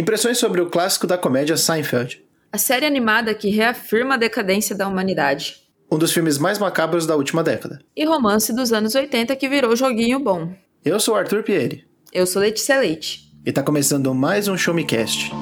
Impressões sobre o clássico da comédia Seinfeld. A série animada que reafirma a decadência da humanidade. Um dos filmes mais macabros da última década. E romance dos anos 80 que virou joguinho bom. Eu sou Arthur Pieri. Eu sou Letícia Leite. E tá começando mais um Show Me Cast.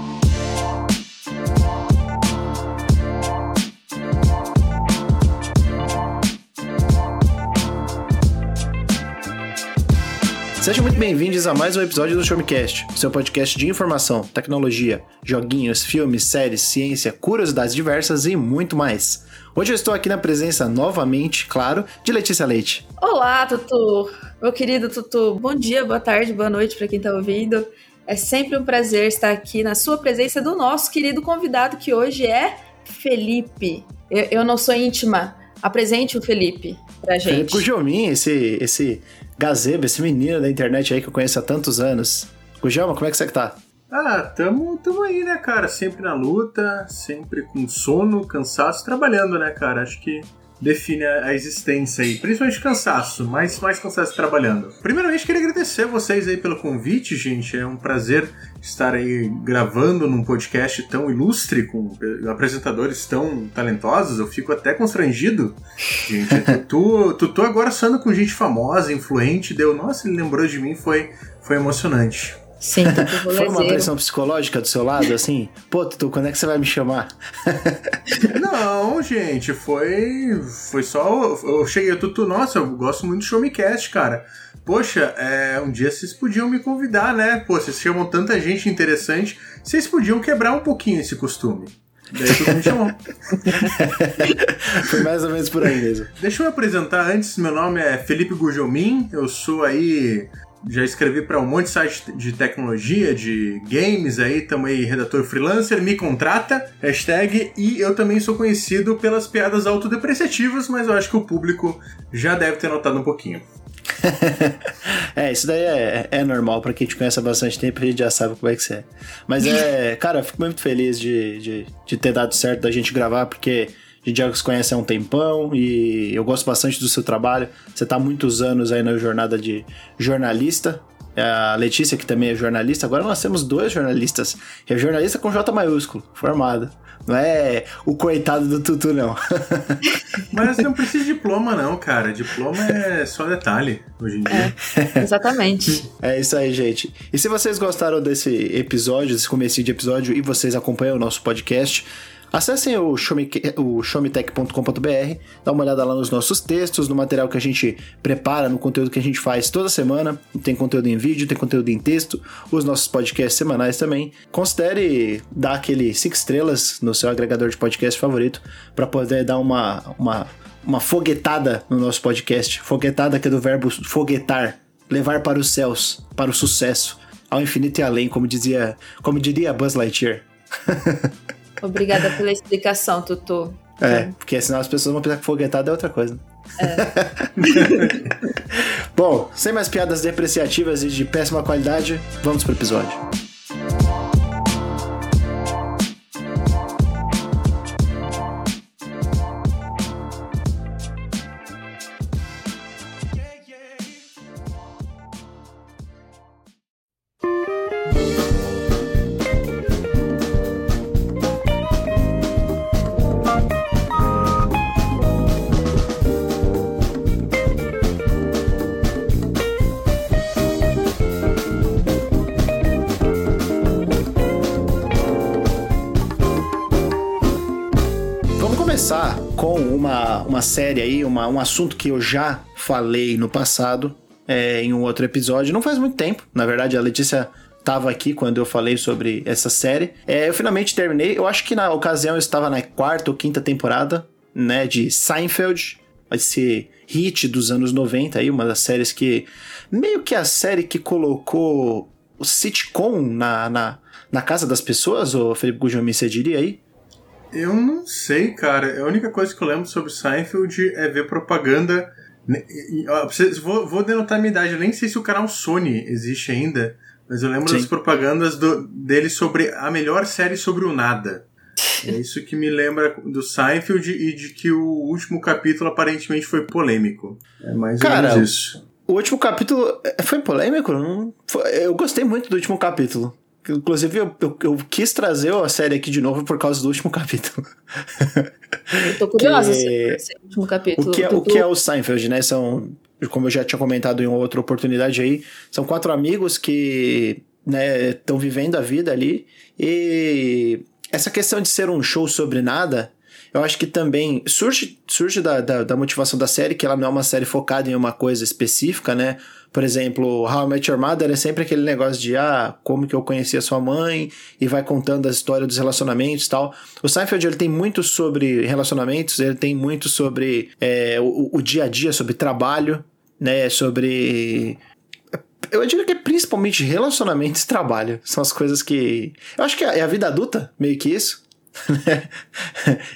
Sejam muito bem-vindos a mais um episódio do Showmecast, seu podcast de informação, tecnologia, joguinhos, filmes, séries, ciência, curiosidades diversas e muito mais. Hoje eu estou aqui na presença novamente, claro, de Letícia Leite. Olá, Tutu! Meu querido Tutu, bom dia, boa tarde, boa noite para quem está ouvindo. É sempre um prazer estar aqui na sua presença do nosso querido convidado que hoje é Felipe. Eu, eu não sou íntima, apresente o Felipe pra gente. Felipe Gujomin, esse, esse gazebo, esse menino da internet aí que eu conheço há tantos anos. Gujelma, como é que você tá? Ah, tamo, tamo aí, né, cara? Sempre na luta, sempre com sono, cansaço, trabalhando, né, cara? Acho que define a existência aí, principalmente cansaço, mais, mais cansaço trabalhando. Primeiramente, queria agradecer vocês aí pelo convite, gente. É um prazer estar aí gravando num podcast tão ilustre, com apresentadores tão talentosos. Eu fico até constrangido, gente. Tutu, Tutu agora saindo com gente famosa, influente, deu, nossa, ele lembrou de mim, foi, foi emocionante. Sim, Foi uma pressão psicológica do seu lado, assim? Pô, Tutu, quando é que você vai me chamar? Não, gente, foi. Foi só. Eu cheguei, Tutu, nossa, eu gosto muito do Showmecast, cara. Poxa, é, um dia vocês podiam me convidar, né? Pô, vocês chamam tanta gente interessante, vocês podiam quebrar um pouquinho esse costume. Daí tudo me chamou. Foi mais ou menos por aí mesmo. Deixa eu me apresentar antes. Meu nome é Felipe Gujomin. Eu sou aí já escrevi para um monte de site de tecnologia, de games aí, também redator freelancer, me contrata, hashtag, e eu também sou conhecido pelas piadas autodepreciativas, mas eu acho que o público já deve ter notado um pouquinho. é, isso daí é, é normal, para quem te conhece há bastante tempo, a gente já sabe como é que você é. Mas é, cara, eu fico muito feliz de, de, de ter dado certo da gente gravar, porque gente já se conhece há um tempão e eu gosto bastante do seu trabalho. Você está há muitos anos aí na jornada de jornalista. É a Letícia, que também é jornalista. Agora nós temos dois jornalistas. É jornalista com J maiúsculo, formado. Não é o coitado do Tutu, não. Mas não precisa de diploma, não, cara. Diploma é só detalhe hoje em dia. É, exatamente. é isso aí, gente. E se vocês gostaram desse episódio, desse começo de episódio, e vocês acompanham o nosso podcast, Acessem o, showmetech.com.br, dá uma olhada lá nos nossos textos, no material que a gente prepara, no conteúdo que a gente faz toda semana. Tem conteúdo em vídeo, tem conteúdo em texto, os nossos podcasts semanais também. Considere dar aquele 5 estrelas no seu agregador de podcast favorito para poder dar uma, uma, uma foguetada no nosso podcast. Foguetada que é do verbo foguetar, levar para os céus, para o sucesso, ao infinito e além, como dizia, como diria Buzz Lightyear. Obrigada pela explicação, Tutu. É, porque senão as pessoas vão pensar que foguetada é outra coisa. É. Bom, sem mais piadas depreciativas e de péssima qualidade, vamos pro episódio. Série aí, uma, um assunto que eu já falei no passado, é, em um outro episódio, não faz muito tempo. Na verdade, a Letícia estava aqui quando eu falei sobre essa série. É, eu finalmente terminei. Eu acho que na ocasião eu estava na quarta ou quinta temporada, né, de Seinfeld, esse hit dos anos 90 aí, uma das séries que meio que a série que colocou o sitcom na, na, na casa das pessoas, o Felipe Gujomi, você diria aí? Eu não sei, cara. A única coisa que eu lembro sobre Seinfeld é ver propaganda. Vou, vou denotar a minha idade, eu nem sei se o canal Sony existe ainda, mas eu lembro Sim. das propagandas do, dele sobre a melhor série sobre o nada. É isso que me lembra do Seinfeld e de que o último capítulo aparentemente foi polêmico. É mais ou menos isso. O último capítulo é, foi polêmico? Eu gostei muito do último capítulo. Inclusive, eu, eu, eu, quis trazer a série aqui de novo por causa do último capítulo. Eu tô curiosa que... esse último capítulo. O que, é, o que é o Seinfeld, né? São, como eu já tinha comentado em outra oportunidade aí, são quatro amigos que estão né, vivendo a vida ali. E essa questão de ser um show sobre nada eu acho que também surge, surge da, da, da, motivação da série, que ela não é uma série focada em uma coisa específica, né? Por exemplo, How I Met Your Mother é sempre aquele negócio de, ah, como que eu conheci a sua mãe, e vai contando a história dos relacionamentos e tal. O Seinfeld, ele tem muito sobre relacionamentos, ele tem muito sobre é, o, o dia a dia, sobre trabalho, né? Sobre eu diria que é principalmente relacionamentos e trabalho. São as coisas que. Eu acho que é a vida adulta, meio que isso. Né?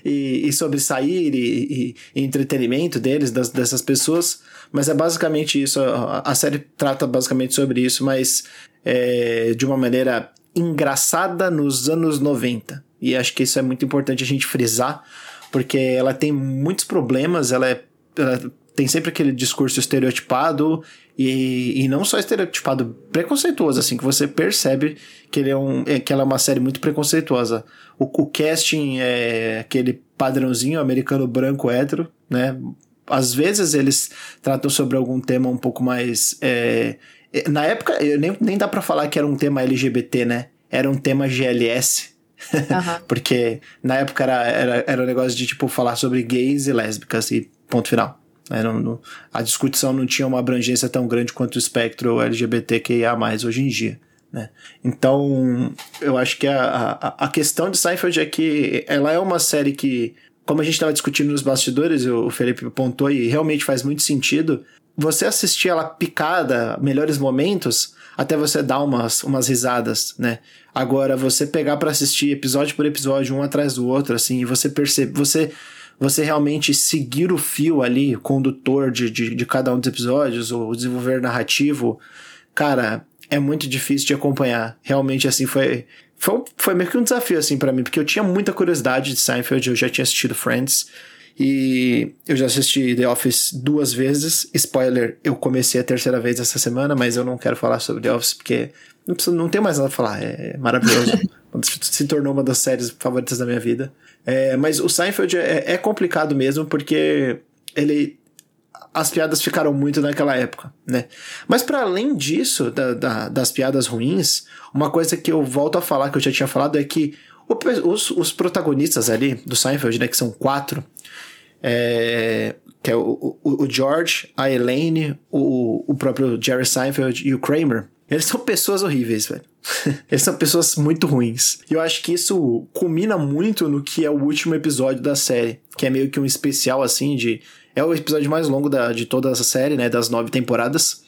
e, e, sobre sair e, e, entretenimento deles, das, dessas pessoas. Mas é basicamente isso. A, série trata basicamente sobre isso, mas é, de uma maneira engraçada nos anos 90. E acho que isso é muito importante a gente frisar, porque ela tem muitos problemas, ela, é, ela tem sempre aquele discurso estereotipado e, e não só estereotipado, preconceituoso, assim, que você percebe que, ele é um, é, que ela é uma série muito preconceituosa. O, o casting é aquele padrãozinho americano branco hétero, né? Às vezes eles tratam sobre algum tema um pouco mais. É, é na época, nem, nem dá para falar que era um tema LGBT, né? Era um tema GLS. Uhum. Porque na época era, era, era um negócio de tipo falar sobre gays e lésbicas e ponto final. Não, não, a discussão não tinha uma abrangência tão grande quanto o espectro LGBTQIA+, hoje em dia. Né? Então, eu acho que a, a, a questão de Seinfeld é que ela é uma série que, como a gente estava discutindo nos bastidores, o Felipe apontou e realmente faz muito sentido, você assistir ela picada, melhores momentos, até você dar umas, umas risadas, né? Agora, você pegar para assistir episódio por episódio, um atrás do outro, assim, e você percebe, você você realmente seguir o fio ali, condutor de, de, de cada um dos episódios, o desenvolver narrativo, cara, é muito difícil de acompanhar. Realmente, assim, foi, foi, foi meio que um desafio, assim, para mim, porque eu tinha muita curiosidade de Seinfeld, eu já tinha assistido Friends, e eu já assisti The Office duas vezes. Spoiler, eu comecei a terceira vez essa semana, mas eu não quero falar sobre The Office porque não, preciso, não tenho mais nada pra falar. É maravilhoso. Se tornou uma das séries favoritas da minha vida. É, mas o Seinfeld é, é complicado mesmo porque ele as piadas ficaram muito naquela época, né? Mas para além disso, da, da, das piadas ruins, uma coisa que eu volto a falar, que eu já tinha falado, é que o, os, os, protagonistas ali do Seinfeld, né, que são quatro, é, que é o, o, o, George, a Elaine, o, o próprio Jerry Seinfeld e o Kramer, eles são pessoas horríveis, velho. Eles são pessoas muito ruins. E eu acho que isso culmina muito no que é o último episódio da série, que é meio que um especial assim de. É o episódio mais longo da, de toda essa série, né? Das nove temporadas.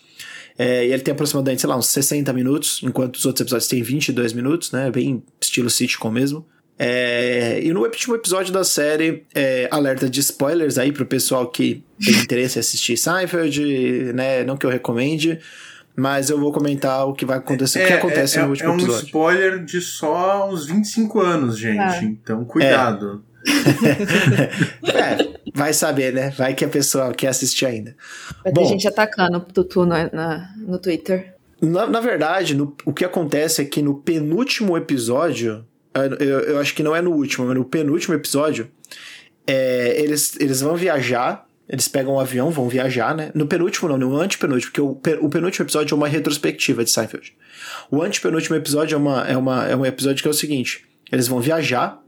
É, e ele tem aproximadamente, sei lá, uns 60 minutos, enquanto os outros episódios têm 22 minutos, né? Bem estilo sitcom mesmo. É, e no último episódio da série, é, alerta de spoilers aí pro pessoal que tem interesse em assistir Seinfeld, né? Não que eu recomende, mas eu vou comentar o que vai acontecer, é, o que acontece é, no último episódio. É um spoiler de só uns 25 anos, gente. Então, cuidado. é, vai saber, né? Vai que a pessoa quer assistir ainda. Vai Bom, ter gente atacando o Tutu no, na, no Twitter. Na, na verdade, no, o que acontece é que no penúltimo episódio, eu, eu acho que não é no último, mas no penúltimo episódio, é, eles, eles vão viajar eles pegam um avião, vão viajar, né? No penúltimo, não, no antepenúltimo, porque o, o penúltimo episódio é uma retrospectiva de Seinfeld. O antepenúltimo episódio é, uma, é, uma, é um episódio que é o seguinte: eles vão viajar,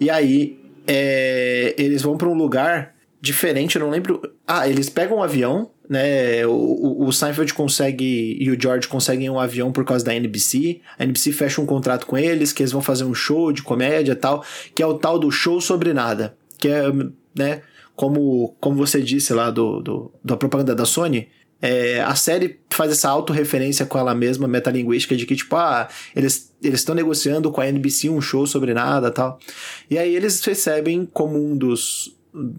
e aí é, eles vão para um lugar diferente, eu não lembro. Ah, eles pegam um avião, né? O, o, o, Seinfeld consegue e o George conseguem um avião por causa da NBC. A NBC fecha um contrato com eles, que eles vão fazer um show de comédia tal, que é o tal do show sobre nada. Que é, né? como, como você disse lá do, do da propaganda da Sony, é, a série faz essa autorreferência com ela mesma, metalinguística, de que, tipo, ah, eles estão negociando com a NBC um show sobre nada tal. E aí eles recebem como um dos,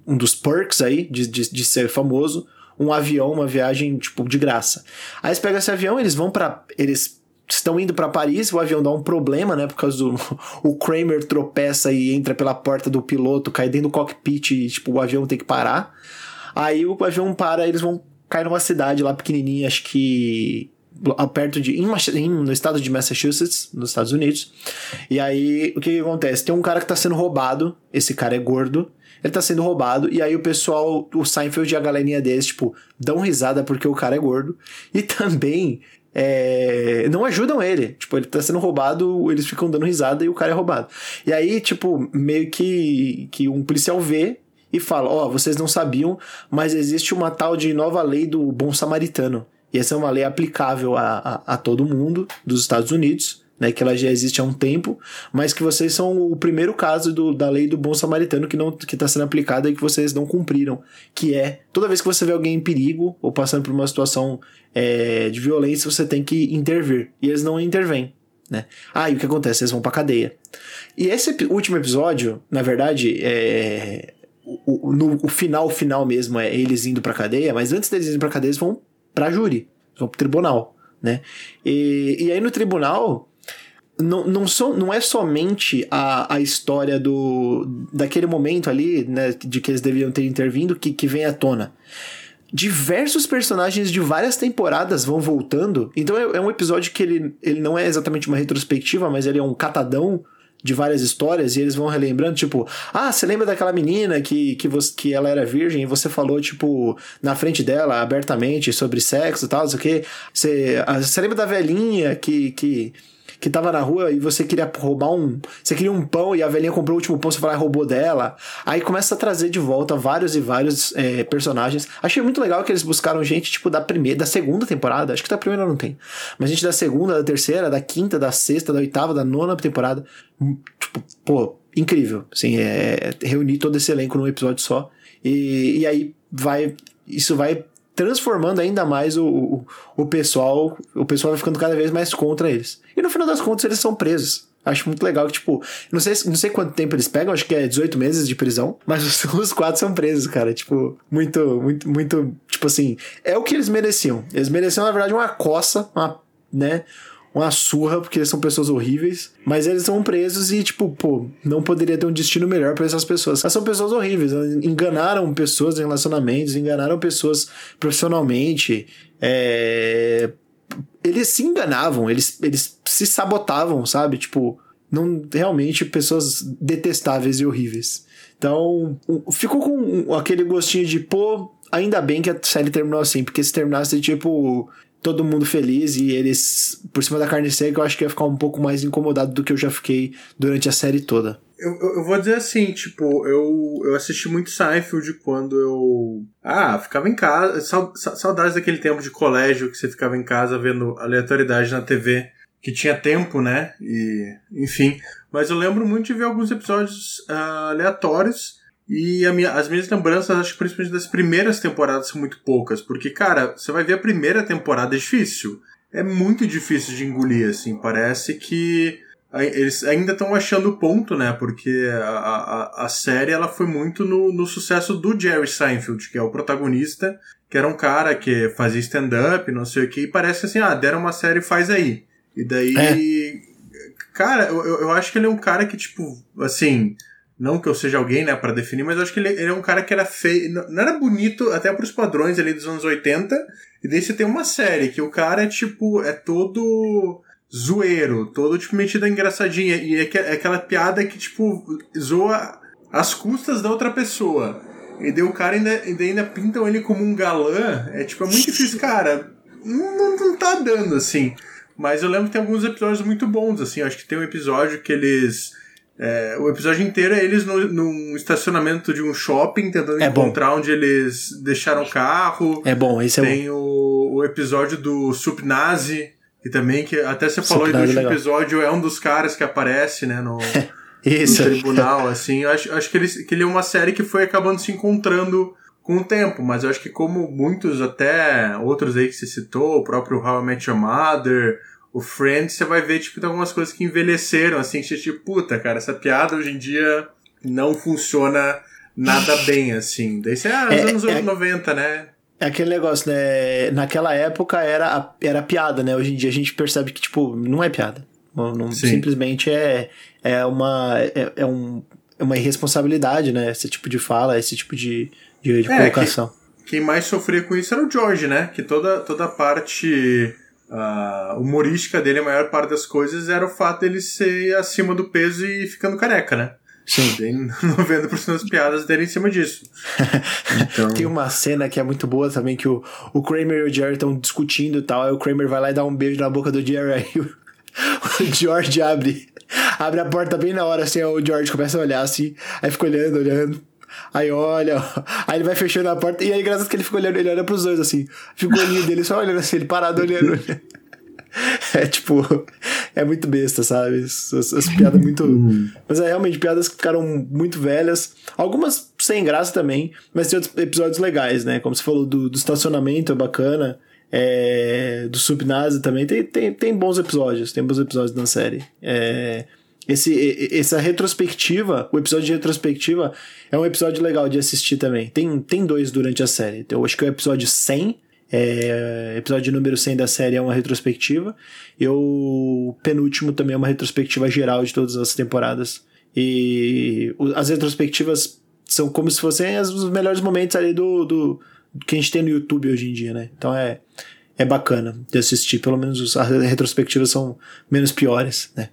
um dos perks aí de, de, de ser famoso um avião, uma viagem, tipo, de graça. Aí eles pegam esse avião, eles vão para Eles estão indo para Paris, o avião dá um problema, né? Por causa do. O Kramer tropeça e entra pela porta do piloto, cai dentro do cockpit e, tipo, o avião tem que parar. Aí o avião para, eles vão cair numa cidade lá pequenininha, acho que. perto de. Em, no estado de Massachusetts, nos Estados Unidos. E aí, o que, que acontece? Tem um cara que tá sendo roubado, esse cara é gordo, ele tá sendo roubado, e aí o pessoal, o Seinfeld e a galerinha deles, tipo, dão risada porque o cara é gordo. E também é, não ajudam ele. Tipo, ele tá sendo roubado, eles ficam dando risada e o cara é roubado. E aí, tipo, meio que, que um policial vê e fala: Ó, oh, vocês não sabiam, mas existe uma tal de nova lei do bom samaritano. E essa é uma lei aplicável a, a, a todo mundo dos Estados Unidos né, que ela já existe há um tempo, mas que vocês são o primeiro caso do, da lei do bom samaritano que não que está sendo aplicada e que vocês não cumpriram, que é toda vez que você vê alguém em perigo ou passando por uma situação é, de violência, você tem que intervir e eles não intervêm. Né? Ah, e o que acontece? Eles vão pra cadeia. E esse último episódio, na verdade, é. O, no, o final final mesmo é eles indo pra cadeia, mas antes deles irem pra cadeia, eles vão pra júri, vão pro tribunal, né? E, e aí no tribunal, não, não, so, não é somente a, a história do daquele momento ali, né, de que eles deviam ter intervindo, que, que vem à tona. Diversos personagens de várias temporadas vão voltando. Então é, é um episódio que ele, ele não é exatamente uma retrospectiva, mas ele é um catadão de várias histórias e eles vão relembrando, tipo, ah, você lembra daquela menina que, que, você, que ela era virgem e você falou, tipo, na frente dela, abertamente, sobre sexo e tal, não sei o quê. Você, ah, você lembra da velhinha que, que que tava na rua e você queria roubar um. Você queria um pão e a velhinha comprou o último pão, você lá e roubou dela. Aí começa a trazer de volta vários e vários é, personagens. Achei muito legal que eles buscaram gente, tipo, da primeira, da segunda temporada. Acho que da primeira não tem. Mas gente da segunda, da terceira, da quinta, da sexta, da oitava, da nona temporada. Hum, tipo, pô, incrível. Assim, é, reunir todo esse elenco num episódio só. E, e aí vai. Isso vai transformando ainda mais o, o, o, pessoal, o pessoal vai ficando cada vez mais contra eles. E no final das contas eles são presos. Acho muito legal que, tipo, não sei, não sei quanto tempo eles pegam, acho que é 18 meses de prisão, mas os, os quatro são presos, cara. Tipo, muito, muito, muito, tipo assim, é o que eles mereciam. Eles mereciam, na verdade, uma coça, uma, né? Uma surra, porque são pessoas horríveis, mas eles são presos e, tipo, pô, não poderia ter um destino melhor para essas pessoas. Elas são pessoas horríveis, enganaram pessoas em relacionamentos, enganaram pessoas profissionalmente, é... eles se enganavam, eles, eles se sabotavam, sabe? Tipo, não realmente pessoas detestáveis e horríveis. Então, ficou com aquele gostinho de, pô, ainda bem que a série terminou assim, porque se terminasse, tipo, todo mundo feliz e eles por cima da carne seca, eu acho que ia ficar um pouco mais incomodado do que eu já fiquei durante a série toda. Eu, eu, eu, vou dizer assim, tipo, eu, eu assisti muito Seinfeld quando eu. Ah, ficava em casa. Saudades daquele tempo de colégio que você ficava em casa vendo aleatoriedade na TV, que tinha tempo, né? E. Enfim. Mas eu lembro muito de ver alguns episódios uh, aleatórios e minha, as minhas lembranças, acho que principalmente das primeiras temporadas, são muito poucas. Porque, cara, você vai ver a primeira temporada é difícil. É muito difícil de engolir, assim. Parece que eles ainda estão achando o ponto, né? Porque a, a, a série ela foi muito no, no sucesso do Jerry Seinfeld, que é o protagonista, que era um cara que fazia stand-up, não sei o que, e parece assim, ah, deram uma série, faz aí. E daí. É. Cara, eu, eu acho que ele é um cara que, tipo, assim não que eu seja alguém, né, para definir, mas eu acho que ele, ele, é um cara que era feio. Não era bonito até pros padrões ali dos anos 80. E daí você tem uma série que o cara é tipo. É todo zoeiro, todo tipo metido engraçadinha. E é, é aquela piada que, tipo, zoa as custas da outra pessoa. E daí o cara ainda, ainda, pintam ele como um galã. É tipo, é muito difícil, cara. Não, não, tá dando, assim. Mas eu lembro que tem alguns episódios muito bons, assim. Acho que tem um episódio que eles é, o episódio inteiro é eles no, num estacionamento de um shopping tentando é encontrar bom. onde eles deixaram o carro. É bom, esse é Tem bom. O, o episódio do Supnazi, que também, que até você falou aí do último episódio, é um dos caras que aparece, né, no, Isso. no tribunal, assim. Eu acho, acho que, ele, que ele é uma série que foi acabando se encontrando com o tempo, mas eu acho que como muitos até outros aí que você citou, o próprio How I Met Your Mother, o Friends, você vai ver, tipo, tem algumas coisas que envelheceram, assim, que você, tipo, puta, cara, essa piada hoje em dia não funciona nada bem, assim. Daí você, ah, é, anos é, 90, né? É aquele negócio, né? Naquela época era, era piada, né? Hoje em dia a gente percebe que, tipo, não é piada. Não, simplesmente é, é uma. É, é, um, é uma irresponsabilidade, né? Esse tipo de fala, esse tipo de, de, de é, colocação. Quem, quem mais sofria com isso era o George, né? Que toda, toda parte a humorística dele, a maior parte das coisas, era o fato dele ser acima do peso e ficando careca, né? Sim. Tem 90% das piadas dele em cima disso. Então... Tem uma cena que é muito boa também, que o, o Kramer e o Jerry estão discutindo e tal, aí o Kramer vai lá e dá um beijo na boca do Jerry, aí o, o George abre, abre a porta bem na hora, assim, o George começa a olhar assim, aí fica olhando, olhando. Aí olha, aí ele vai fechando a porta, e aí engraçado que ele fica olhando, ele olha pros dois assim, fica o olhinho dele só olhando assim, ele parado olhando. olhando. É tipo, é muito besta, sabe? As, as piadas muito. mas é realmente piadas que ficaram muito velhas. Algumas sem graça também, mas tem outros episódios legais, né? Como você falou do, do estacionamento, é bacana. É, do Subnazi também. Tem, tem, tem bons episódios, tem bons episódios na série. É, esse, essa retrospectiva, o episódio de retrospectiva, é um episódio legal de assistir também. Tem, tem dois durante a série. Eu acho que é o episódio 100 é, episódio número 100 da série é uma retrospectiva. E o penúltimo também é uma retrospectiva geral de todas as temporadas. E as retrospectivas são como se fossem os melhores momentos ali do, do que a gente tem no YouTube hoje em dia, né? Então é, é bacana de assistir. Pelo menos as retrospectivas são menos piores, né?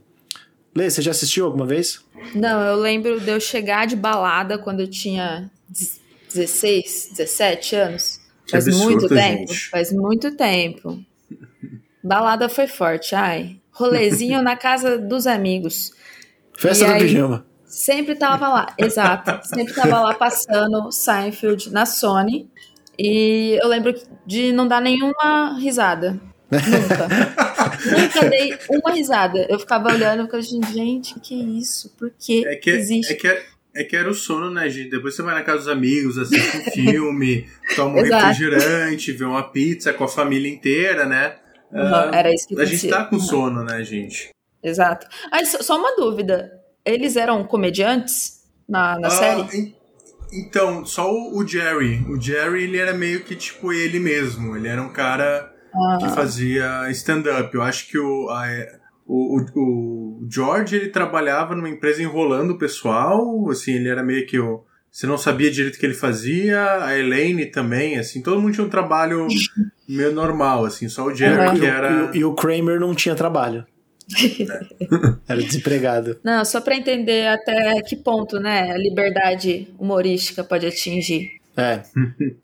Lê, você já assistiu alguma vez? Não, eu lembro de eu chegar de balada quando eu tinha 16, 17 anos. Faz absurdo, muito tempo. Gente. Faz muito tempo. Balada foi forte, ai. Rolezinho na casa dos amigos. Festa do pijama. Sempre tava lá, exato. Sempre tava lá passando Seinfeld na Sony. E eu lembro de não dar nenhuma risada. Nunca. Nunca dei uma risada. Eu ficava olhando e ficava assim, gente, que isso? Por que, é que existe? É que é que era o sono, né, gente? Depois você vai na casa dos amigos, assiste um filme, toma um refrigerante, vê uma pizza com a família inteira, né? Uhum, uh, era isso que A gente tá com sono, né, gente? Exato. Ah, só uma dúvida. Eles eram comediantes na, na ah, série? Então, só o, Jerry. O Jerry, ele era meio que tipo ele mesmo. Ele era um cara ah. que fazia stand-up. Eu acho que o, a, o, o, o, George, ele trabalhava numa empresa enrolando o pessoal, assim, ele era meio que o... Você não sabia direito o que ele fazia, a Elaine também, assim, todo mundo tinha um trabalho meio normal, assim, só o Jerry uhum. que era... E, e, o Kramer não tinha trabalho. era desempregado. Não, só para entender até que ponto, né, a liberdade humorística pode atingir. É.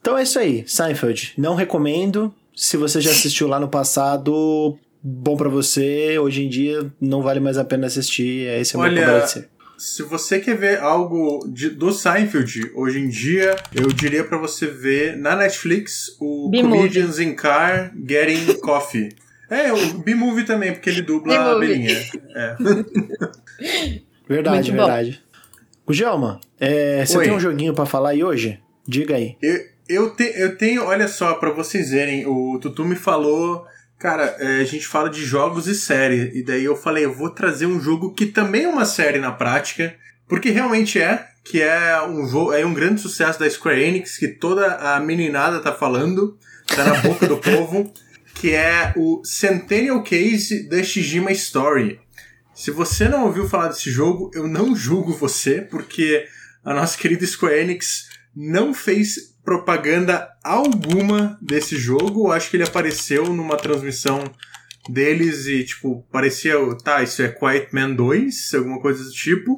Então é isso aí, Seinfeld. Não recomendo. Se você já assistiu lá no passado, bom para você, hoje em dia não vale mais a pena assistir, esse é o Olha, meu Se você quer ver algo de, do Seinfeld hoje em dia, eu diria para você ver na Netflix o Comedians in Car Getting Coffee. É, o B-Movie também, porque ele dubla a Belinha. É. verdade, verdade. O Gelma, é, você Oi. tem um joguinho para falar aí hoje? Diga aí. Eu, eu, te, eu tenho, olha só, para vocês verem, o Tutu me falou Cara, é, a gente fala de jogos e série, e daí eu falei, eu vou trazer um jogo que também é uma série na prática, porque realmente é, que é um é um grande sucesso da Square Enix, que toda a meninada tá falando, tá na boca do povo, que é o Centennial Case da Shijima Story. Se você não ouviu falar desse jogo, eu não julgo você, porque a nossa querida Square Enix não fez propaganda alguma desse jogo. Acho que ele apareceu numa transmissão deles e, tipo, parecia, tá, isso é Quiet Man 2, alguma coisa do tipo.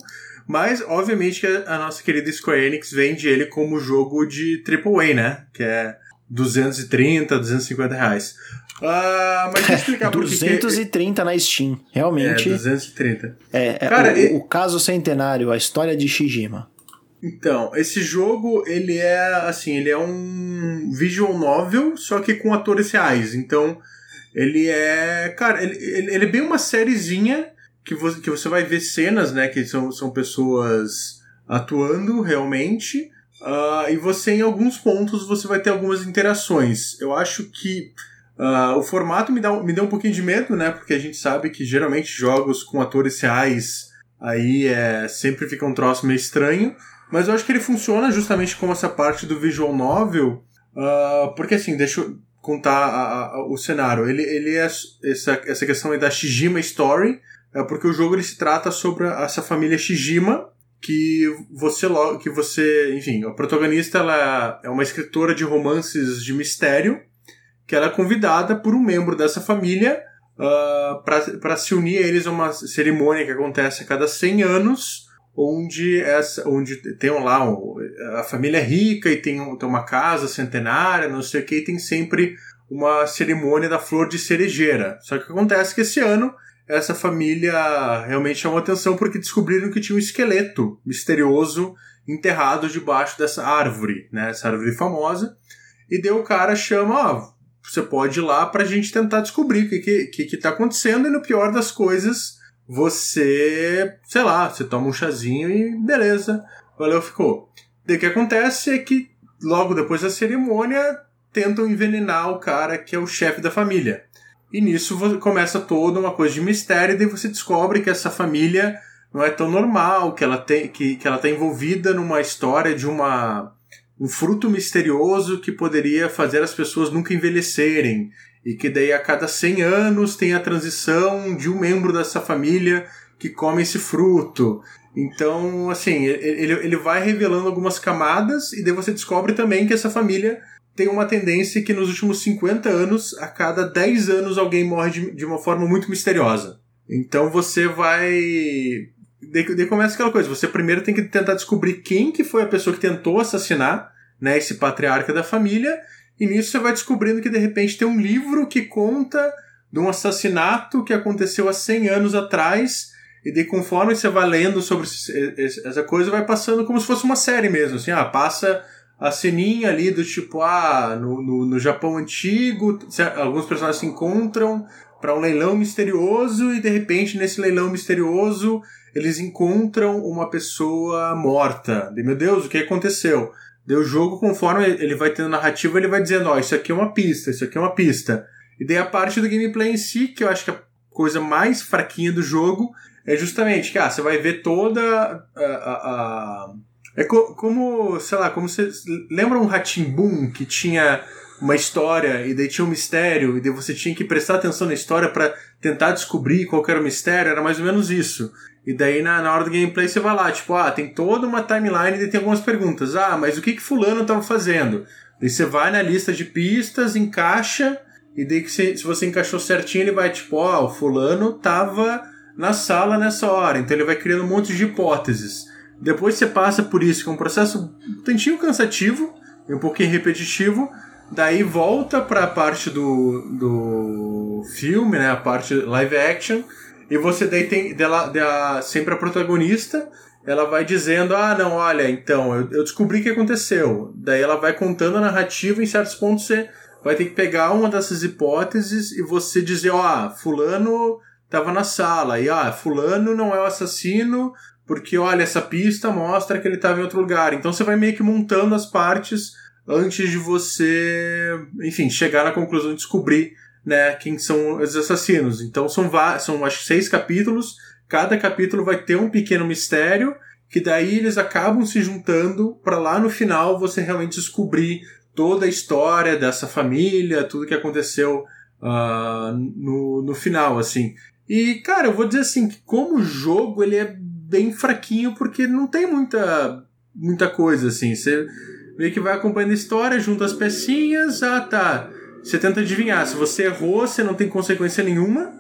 Mas, obviamente, que a nossa querida Square Enix vende ele como jogo de AAA, né? Que é 230, 250 reais. Uh, mas deixa eu explicar por 230 que... na Steam, realmente. É, 230. É, é Cara, o, e... o caso centenário, a história de Shijima. Então, esse jogo, ele é assim, ele é um visual novel, só que com atores reais. Então, ele é, cara, ele, ele é bem uma sériezinha que você, que você vai ver cenas, né, que são, são pessoas atuando realmente. Uh, e você, em alguns pontos, você vai ter algumas interações. Eu acho que uh, o formato me, dá, me deu um pouquinho de medo, né, porque a gente sabe que geralmente jogos com atores reais aí é, sempre fica um troço meio estranho. Mas eu acho que ele funciona justamente como essa parte do visual novel, uh, porque assim, deixa eu contar a, a, o cenário. Ele, ele é essa, essa questão da Shijima Story, é porque o jogo ele se trata sobre essa família Shijima, que você que você, enfim, a protagonista ela é uma escritora de romances de mistério que ela é convidada por um membro dessa família uh, para se unir a eles a uma cerimônia que acontece a cada 100 anos, onde, essa, onde tem lá a família é rica e tem, tem uma casa centenária, não sei o que, e tem sempre uma cerimônia da flor de cerejeira. Só que acontece que esse ano essa família realmente chamou atenção porque descobriram que tinha um esqueleto misterioso enterrado debaixo dessa árvore, né? Essa árvore famosa. E deu o cara chama, ó, você pode ir lá pra gente tentar descobrir o que, que, que, que tá acontecendo, e no pior das coisas, você, sei lá, você toma um chazinho e beleza, valeu, ficou. E o que acontece é que logo depois da cerimônia tentam envenenar o cara que é o chefe da família. E nisso começa toda uma coisa de mistério, e daí você descobre que essa família não é tão normal, que ela tem que, que ela está envolvida numa história de uma um fruto misterioso que poderia fazer as pessoas nunca envelhecerem e que daí a cada 100 anos tem a transição de um membro dessa família que come esse fruto. Então, assim, ele, ele vai revelando algumas camadas e daí você descobre também que essa família tem uma tendência que nos últimos 50 anos, a cada 10 anos alguém morre de, de uma forma muito misteriosa. Então você vai Daí, daí começa aquela coisa, você primeiro tem que tentar descobrir quem que foi a pessoa que tentou assassinar, né, esse patriarca da família, e nisso você vai descobrindo que de repente tem um livro que conta de um assassinato que aconteceu há 100 anos atrás, e daí conforme você vai lendo sobre essa coisa, vai passando como se fosse uma série mesmo, assim, ah, passa a ceninha ali do tipo, ah, no, no, no Japão antigo, alguns personagens se encontram para um leilão misterioso e de repente nesse leilão misterioso eles encontram uma pessoa morta. De meu Deus, o que aconteceu? Deu jogo conforme ele vai tendo narrativa, ele vai dizendo, ó, oh, isso aqui é uma pista, isso aqui é uma pista. E daí a parte do gameplay em si, que eu acho que é a coisa mais fraquinha do jogo, é justamente que ah, você vai ver toda a. a, a... é co como, sei lá, como você. Lembra um Ratimbun que tinha uma história e daí tinha um mistério e daí você tinha que prestar atenção na história para tentar descobrir qual era o mistério? Era mais ou menos isso. E daí na, na hora do gameplay você vai lá, tipo, ah, tem toda uma timeline e tem algumas perguntas. Ah, mas o que que fulano estava fazendo? Daí você vai na lista de pistas, encaixa, e daí que você, se você encaixou certinho, ele vai tipo, ó, oh, fulano tava na sala nessa hora. Então ele vai criando um monte de hipóteses. Depois você passa por isso, que é um processo um tantinho cansativo e um pouquinho repetitivo. Daí volta para a parte do, do filme, né, a parte live action, e você daí tem dela, dela, sempre a protagonista, ela vai dizendo: Ah, não, olha, então, eu, eu descobri o que aconteceu. Daí ela vai contando a narrativa, em certos pontos você vai ter que pegar uma dessas hipóteses e você dizer: Ó, ah, Fulano estava na sala, e ah, Fulano não é o assassino, porque olha, essa pista mostra que ele estava em outro lugar. Então você vai meio que montando as partes antes de você, enfim, chegar na conclusão de descobrir né, quem são os assassinos. Então são, são acho seis capítulos, cada capítulo vai ter um pequeno mistério, que daí eles acabam se juntando para lá no final você realmente descobrir toda a história dessa família, tudo que aconteceu uh, no, no final, assim. E, cara, eu vou dizer assim, que como jogo ele é bem fraquinho, porque não tem muita, muita coisa, assim. Você meio que vai acompanhando a história, junta as pecinhas, ah, tá você tenta adivinhar. Se você errou, você não tem consequência nenhuma,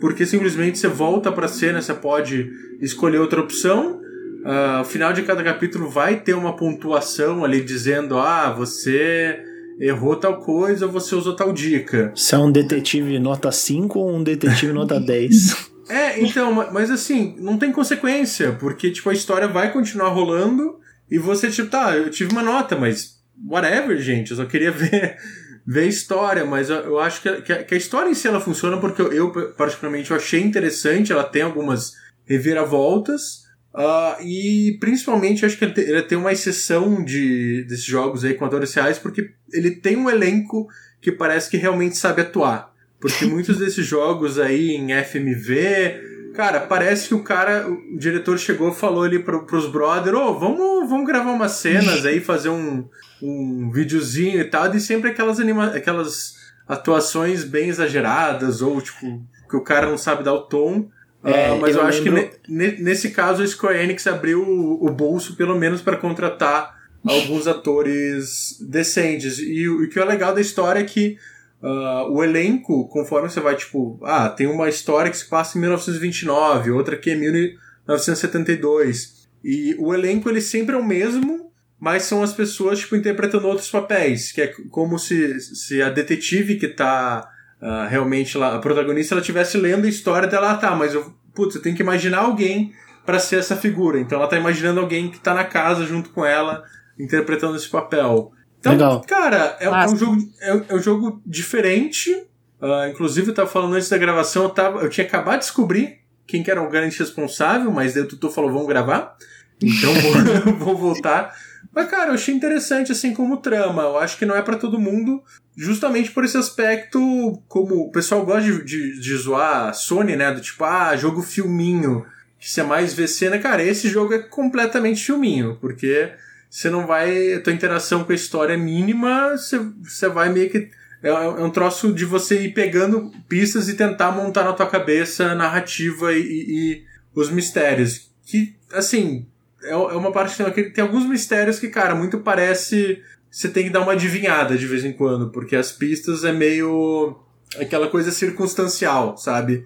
porque simplesmente você volta para a cena, você pode escolher outra opção. Uh, o final de cada capítulo vai ter uma pontuação ali dizendo: ah, você errou tal coisa, você usou tal dica. Você é um detetive nota 5 ou um detetive nota 10? É, então, mas assim, não tem consequência, porque tipo, a história vai continuar rolando e você, tipo, tá, eu tive uma nota, mas whatever, gente, eu só queria ver ver a história, mas eu, acho que, que, que, a história em si ela funciona porque eu, eu, particularmente, eu achei interessante, ela tem algumas reviravoltas, uh, e principalmente acho que ele, ele tem uma exceção de, desses jogos aí com atores reais, porque ele tem um elenco que parece que realmente sabe atuar. Porque muitos desses jogos aí em FMV, cara, parece que o cara, o diretor chegou e falou ali pro, pros brothers, ô, oh, vamos, vamos gravar umas cenas aí, fazer um, um videozinho e tal, e sempre aquelas, anima aquelas atuações bem exageradas, ou tipo, que o cara não sabe dar o tom. É, uh, mas eu, eu acho lembro... que ne nesse caso a Square Enix abriu o, o bolso pelo menos para contratar alguns atores decentes. E o, o que é legal da história é que uh, o elenco, conforme você vai, tipo, ah, tem uma história que se passa em 1929, outra que é 1972. E o elenco, ele sempre é o mesmo, mas são as pessoas, tipo, interpretando outros papéis, que é como se, se a detetive que tá uh, realmente lá, a protagonista, ela estivesse lendo a história dela, ah, tá, mas eu, putz, eu tenho que imaginar alguém para ser essa figura. Então ela tá imaginando alguém que tá na casa junto com ela, interpretando esse papel. Então, Legal. cara, é, é um jogo, é, é, um jogo diferente. Uh, inclusive, eu tava falando antes da gravação, eu, tava, eu tinha acabado de descobrir quem que era o grande responsável, mas daí o Tutu falou, vamos gravar. Então vou, vou voltar. Mas, cara, eu achei interessante, assim, como trama. Eu acho que não é para todo mundo, justamente por esse aspecto, como o pessoal gosta de, de, de zoar a Sony, né? Do tipo, ah, jogo filminho, que você mais vê cena. Cara, esse jogo é completamente filminho, porque você não vai. A tua interação com a história é mínima, você, você vai meio que. É, é um troço de você ir pegando pistas e tentar montar na tua cabeça a narrativa e, e, e os mistérios. Que, assim, é, é uma parte que tem alguns mistérios que, cara, muito parece. Você tem que dar uma adivinhada de vez em quando, porque as pistas é meio. aquela coisa circunstancial, sabe?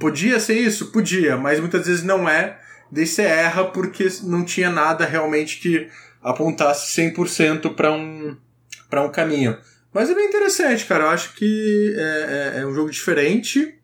Podia ser isso? Podia, mas muitas vezes não é. Daí você erra porque não tinha nada realmente que apontasse 100% para um, pra um caminho. Mas é bem interessante, cara. Eu acho que é, é, é um jogo diferente.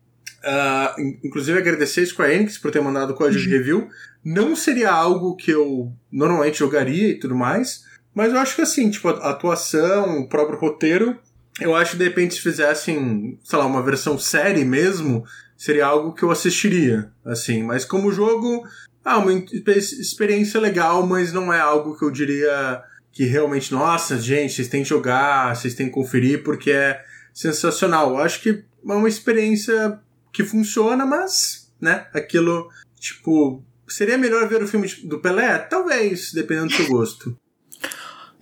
Uh, inclusive agradecer a Square Enix por ter mandado o código de uhum. review. Não seria algo que eu normalmente jogaria e tudo mais, mas eu acho que assim, tipo, a atuação, o próprio roteiro, eu acho que de repente se fizessem, sei lá, uma versão série mesmo, seria algo que eu assistiria, assim. Mas como jogo, ah, uma experiência legal, mas não é algo que eu diria que realmente, nossa, gente, vocês têm que jogar, vocês têm que conferir porque é sensacional. Eu acho que é uma experiência que funciona, mas, né, aquilo, tipo, seria melhor ver o filme do Pelé? Talvez, dependendo do seu gosto.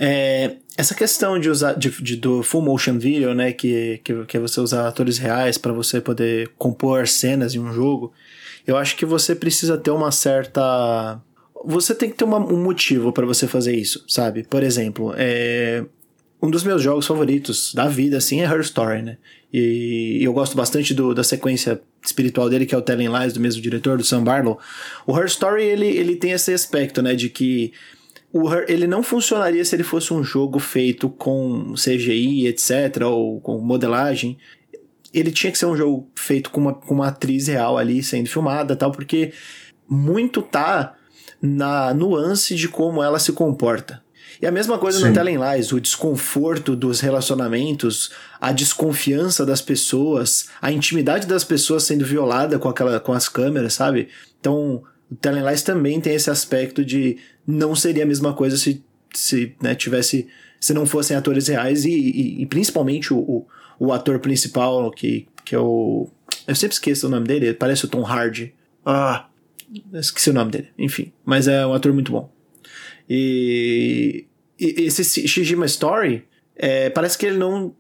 É, essa questão de usar de, de, do full motion video, né, que, que, que é você usar atores reais para você poder compor cenas em um jogo, eu acho que você precisa ter uma certa. Você tem que ter uma, um motivo para você fazer isso, sabe? Por exemplo, é... um dos meus jogos favoritos da vida, assim, é Her Story, né? E eu gosto bastante do, da sequência espiritual dele, que é o Telling Lies, do mesmo diretor, do Sam Barlow. O Her Story, ele, ele tem esse aspecto, né, de que o Her, ele não funcionaria se ele fosse um jogo feito com CGI, etc., ou com modelagem ele tinha que ser um jogo feito com uma, com uma atriz real ali sendo filmada tal, porque muito tá na nuance de como ela se comporta. E a mesma coisa Sim. no Telling Lies, o desconforto dos relacionamentos, a desconfiança das pessoas, a intimidade das pessoas sendo violada com, aquela, com as câmeras, sabe? Então, o Telling Lies também tem esse aspecto de não seria a mesma coisa se, se né, tivesse se não fossem atores reais e, e, e principalmente o, o, o ator principal, que, que é o. Eu sempre esqueço o nome dele, parece o Tom Hardy. Ah, esqueci o nome dele, enfim. Mas é um ator muito bom. E, e esse Shijima Story, é, parece que ele não,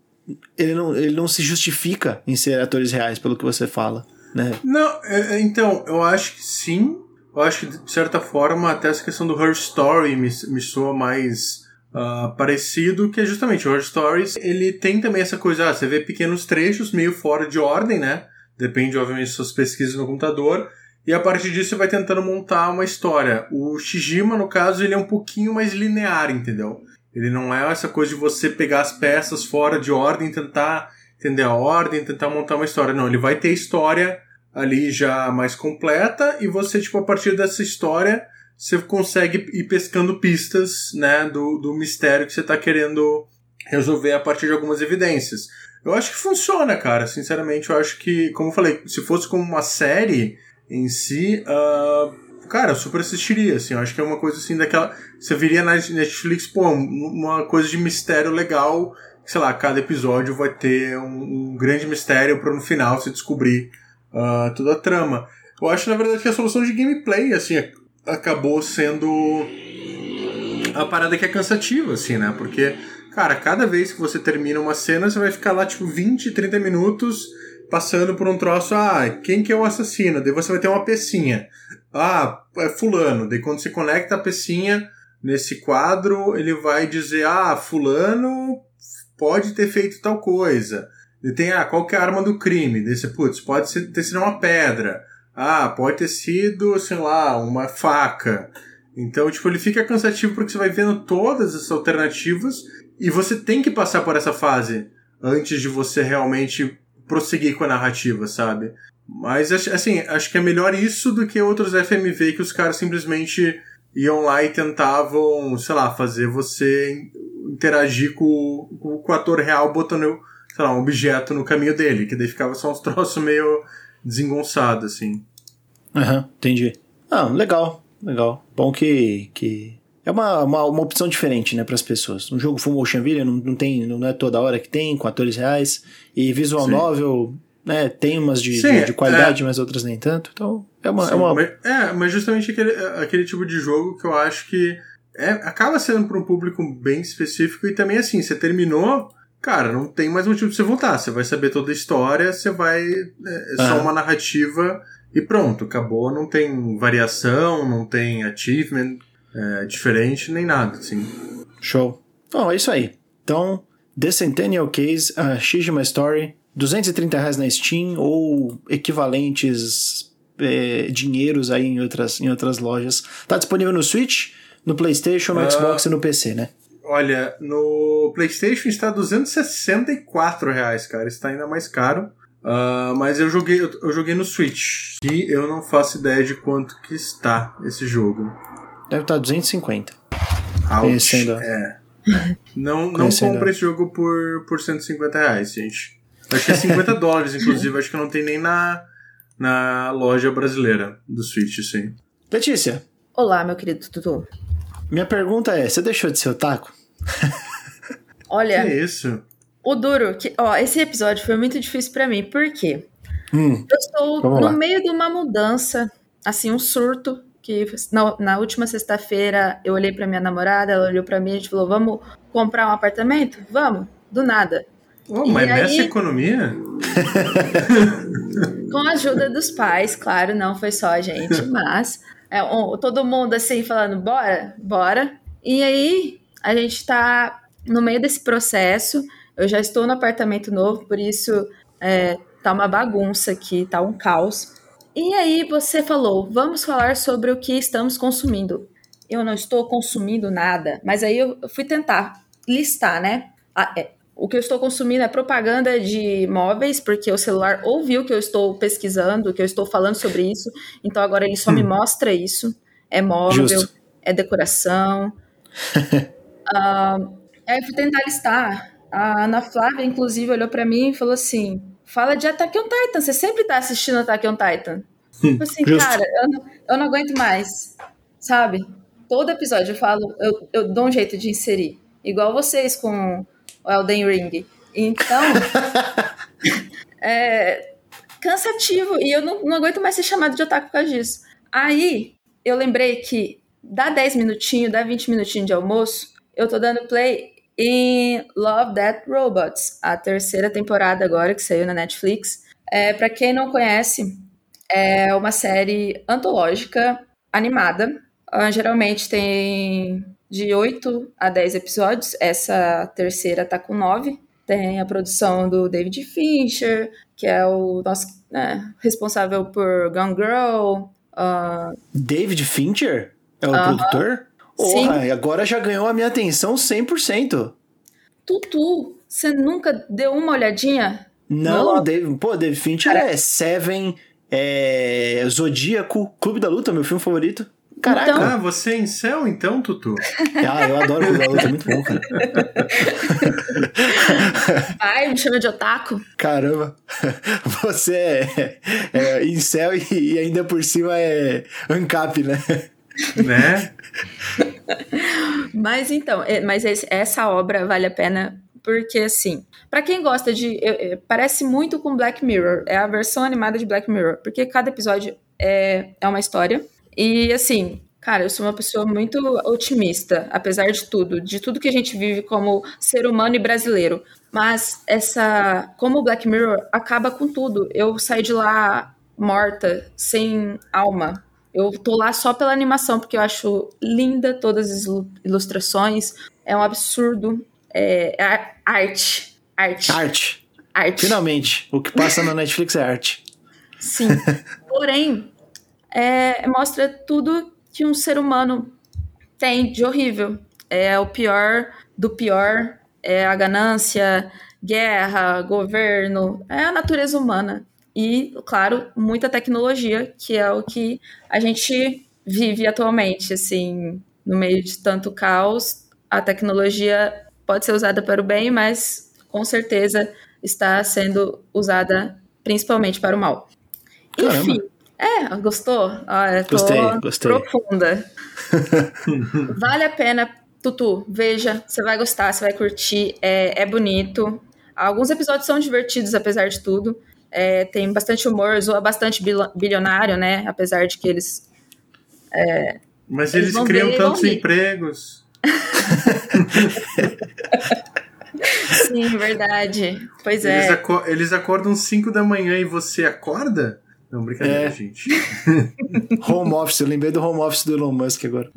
ele não. Ele não se justifica em ser atores reais, pelo que você fala. Né? Não, é, é, então, eu acho que sim. Eu acho que, de certa forma, até essa questão do Her Story me, me soa mais uh, parecido, que é justamente Horror Stories. Ele tem também essa coisa, ah, você vê pequenos trechos meio fora de ordem, né? Depende, obviamente, das suas pesquisas no computador. E a partir disso você vai tentando montar uma história. O Shijima, no caso, ele é um pouquinho mais linear, entendeu? Ele não é essa coisa de você pegar as peças fora de ordem, tentar entender a ordem, tentar montar uma história. Não, ele vai ter história ali já mais completa e você, tipo, a partir dessa história, você consegue ir pescando pistas, né, do, do mistério que você está querendo resolver a partir de algumas evidências. Eu acho que funciona, cara. Sinceramente, eu acho que, como eu falei, se fosse como uma série em si, uh, cara, eu super assistiria, assim. Eu acho que é uma coisa assim daquela. Você viria na Netflix, pô, uma coisa de mistério legal. Sei lá, cada episódio vai ter um, um grande mistério para no final você descobrir uh, toda a trama. Eu acho, na verdade, que a solução de gameplay, assim, acabou sendo a parada que é cansativa, assim, né? Porque, cara, cada vez que você termina uma cena, você vai ficar lá, tipo, 20, 30 minutos passando por um troço, ah, quem que é o assassino? Daí você vai ter uma pecinha. Ah, é fulano. Daí quando você conecta a pecinha nesse quadro, ele vai dizer, ah, fulano pode ter feito tal coisa. E tem, ah, qual que é a arma do crime? Desse, putz, pode ter sido uma pedra. Ah, pode ter sido, sei lá, uma faca. Então, tipo, ele fica cansativo porque você vai vendo todas as alternativas e você tem que passar por essa fase antes de você realmente prosseguir com a narrativa, sabe? Mas, assim, acho que é melhor isso do que outros FMV que os caras simplesmente iam lá e tentavam, sei lá, fazer você interagir com, com, o ator real botando, sei lá, um objeto no caminho dele, que daí ficava só uns troços meio desengonçados, assim. Aham, uhum, entendi. Ah, legal, legal. Bom que, que é uma, uma, uma opção diferente, né, para as pessoas. Um jogo full motion video não, não tem, não é toda hora que tem, com atores reais. E visual Sim. novel, né, tem umas de, Sim, de, de, qualidade, é... mas outras nem tanto. Então, é uma. Sim, é, uma... Mas, é, mas justamente aquele, aquele tipo de jogo que eu acho que é, acaba sendo para um público bem específico e também assim, você terminou. Cara, não tem mais motivo pra você voltar. Você vai saber toda a história, você vai. É, é só uma narrativa e pronto, acabou. Não tem variação, não tem achievement é, diferente, nem nada, assim. Show. Bom, é isso aí. Então, The Centennial Case, a Shijima Story, 230 reais na Steam ou equivalentes é, dinheiros aí em outras, em outras lojas. Tá disponível no Switch, no PlayStation, no uh, Xbox e no PC, né? Olha, no PlayStation está 264 reais, cara. Está ainda mais caro. Uh, mas eu joguei, eu joguei no Switch. E eu não faço ideia de quanto que está esse jogo. Deve estar 250. Ouch, Conhecendo. É. Não, não compra esse jogo por, por 150 reais, gente. Acho que é 50 dólares, inclusive. Acho que não tem nem na, na loja brasileira do Switch, sim. Letícia. Olá, meu querido Tutu. Minha pergunta é: você deixou de ser otaku? Olha. Que isso? O duro, que, ó, esse episódio foi muito difícil para mim, por quê? Hum, eu estou no lá. meio de uma mudança, assim, um surto que na, na última sexta-feira eu olhei para minha namorada, ela olhou para mim e a gente falou: "Vamos comprar um apartamento? Vamos". Do nada. Oh, mas aí, nessa economia? com a ajuda dos pais, claro, não foi só a gente, mas é, um, todo mundo assim falando: "Bora, bora". E aí a gente está no meio desse processo. Eu já estou no apartamento novo, por isso é, tá uma bagunça aqui, tá um caos. E aí você falou, vamos falar sobre o que estamos consumindo. Eu não estou consumindo nada, mas aí eu fui tentar listar, né? Ah, é, o que eu estou consumindo é propaganda de móveis, porque o celular ouviu que eu estou pesquisando, que eu estou falando sobre isso, então agora ele só hum. me mostra isso. É móvel, Justo. é decoração. uh, aí eu fui tentar listar. A Ana Flávia, inclusive, olhou para mim e falou assim: fala de Attack on Titan. Você sempre tá assistindo Attack on Titan. Hum, tipo assim, justo. cara, eu não, eu não aguento mais, sabe? Todo episódio eu falo, eu, eu dou um jeito de inserir. Igual vocês com o Elden Ring. Então, é cansativo. E eu não, não aguento mais ser chamado de otaku por causa disso. Aí, eu lembrei que dá 10 minutinhos, dá 20 minutinhos de almoço, eu tô dando play em Love, Death, Robots, a terceira temporada agora que saiu na Netflix. É, para quem não conhece, é uma série antológica animada. Uh, geralmente tem de 8 a 10 episódios. Essa terceira tá com 9. Tem a produção do David Fincher, que é o nosso né, responsável por Gone Girl. Uh... David Fincher? É o uh -huh. produtor? Porra, e agora já ganhou a minha atenção 100%. Tutu, você nunca deu uma olhadinha? Não, Dave, pô, David Fincher Cara. é Seven, é Zodíaco, Clube da Luta, meu filme favorito. Caraca. Então... Ah, você é em céu então, Tutu? ah, eu adoro Clube da Luta, é muito bom, cara. Ai, me chama de otaku. Caramba. Você é, é em céu e, e ainda por cima é ANCAP, né? Né? Mas então, é, mas essa obra vale a pena porque assim, para quem gosta de, parece muito com Black Mirror, é a versão animada de Black Mirror, porque cada episódio é, é uma história e assim, cara, eu sou uma pessoa muito otimista, apesar de tudo, de tudo que a gente vive como ser humano e brasileiro. Mas essa, como Black Mirror acaba com tudo, eu saí de lá morta, sem alma, eu tô lá só pela animação, porque eu acho linda todas as ilustrações. É um absurdo. É, é arte. Arte. Arte. arte. Finalmente, o que passa na Netflix é arte. Sim. Porém, é, mostra tudo que um ser humano tem de horrível. É o pior do pior, é a ganância, guerra, governo, é a natureza humana. E, claro, muita tecnologia, que é o que a gente vive atualmente, assim, no meio de tanto caos, a tecnologia pode ser usada para o bem, mas com certeza está sendo usada principalmente para o mal. Caramba. Enfim, é, gostou? Ah, Gostei, gostei. profunda. vale a pena, Tutu, veja, você vai gostar, você vai curtir, é, é bonito. Alguns episódios são divertidos, apesar de tudo. É, tem bastante humor, zoa bastante bil- bilionário, né? Apesar de que eles. Mas Eles eles, criam ver tantos empregos. Sim, verdade. Pois Eles, é. aco- eles acordam 5 da manhã e você acorda? Não, brincadeira, É. gente. Home Office, eu lembrei do Home Office do Elon Musk agora.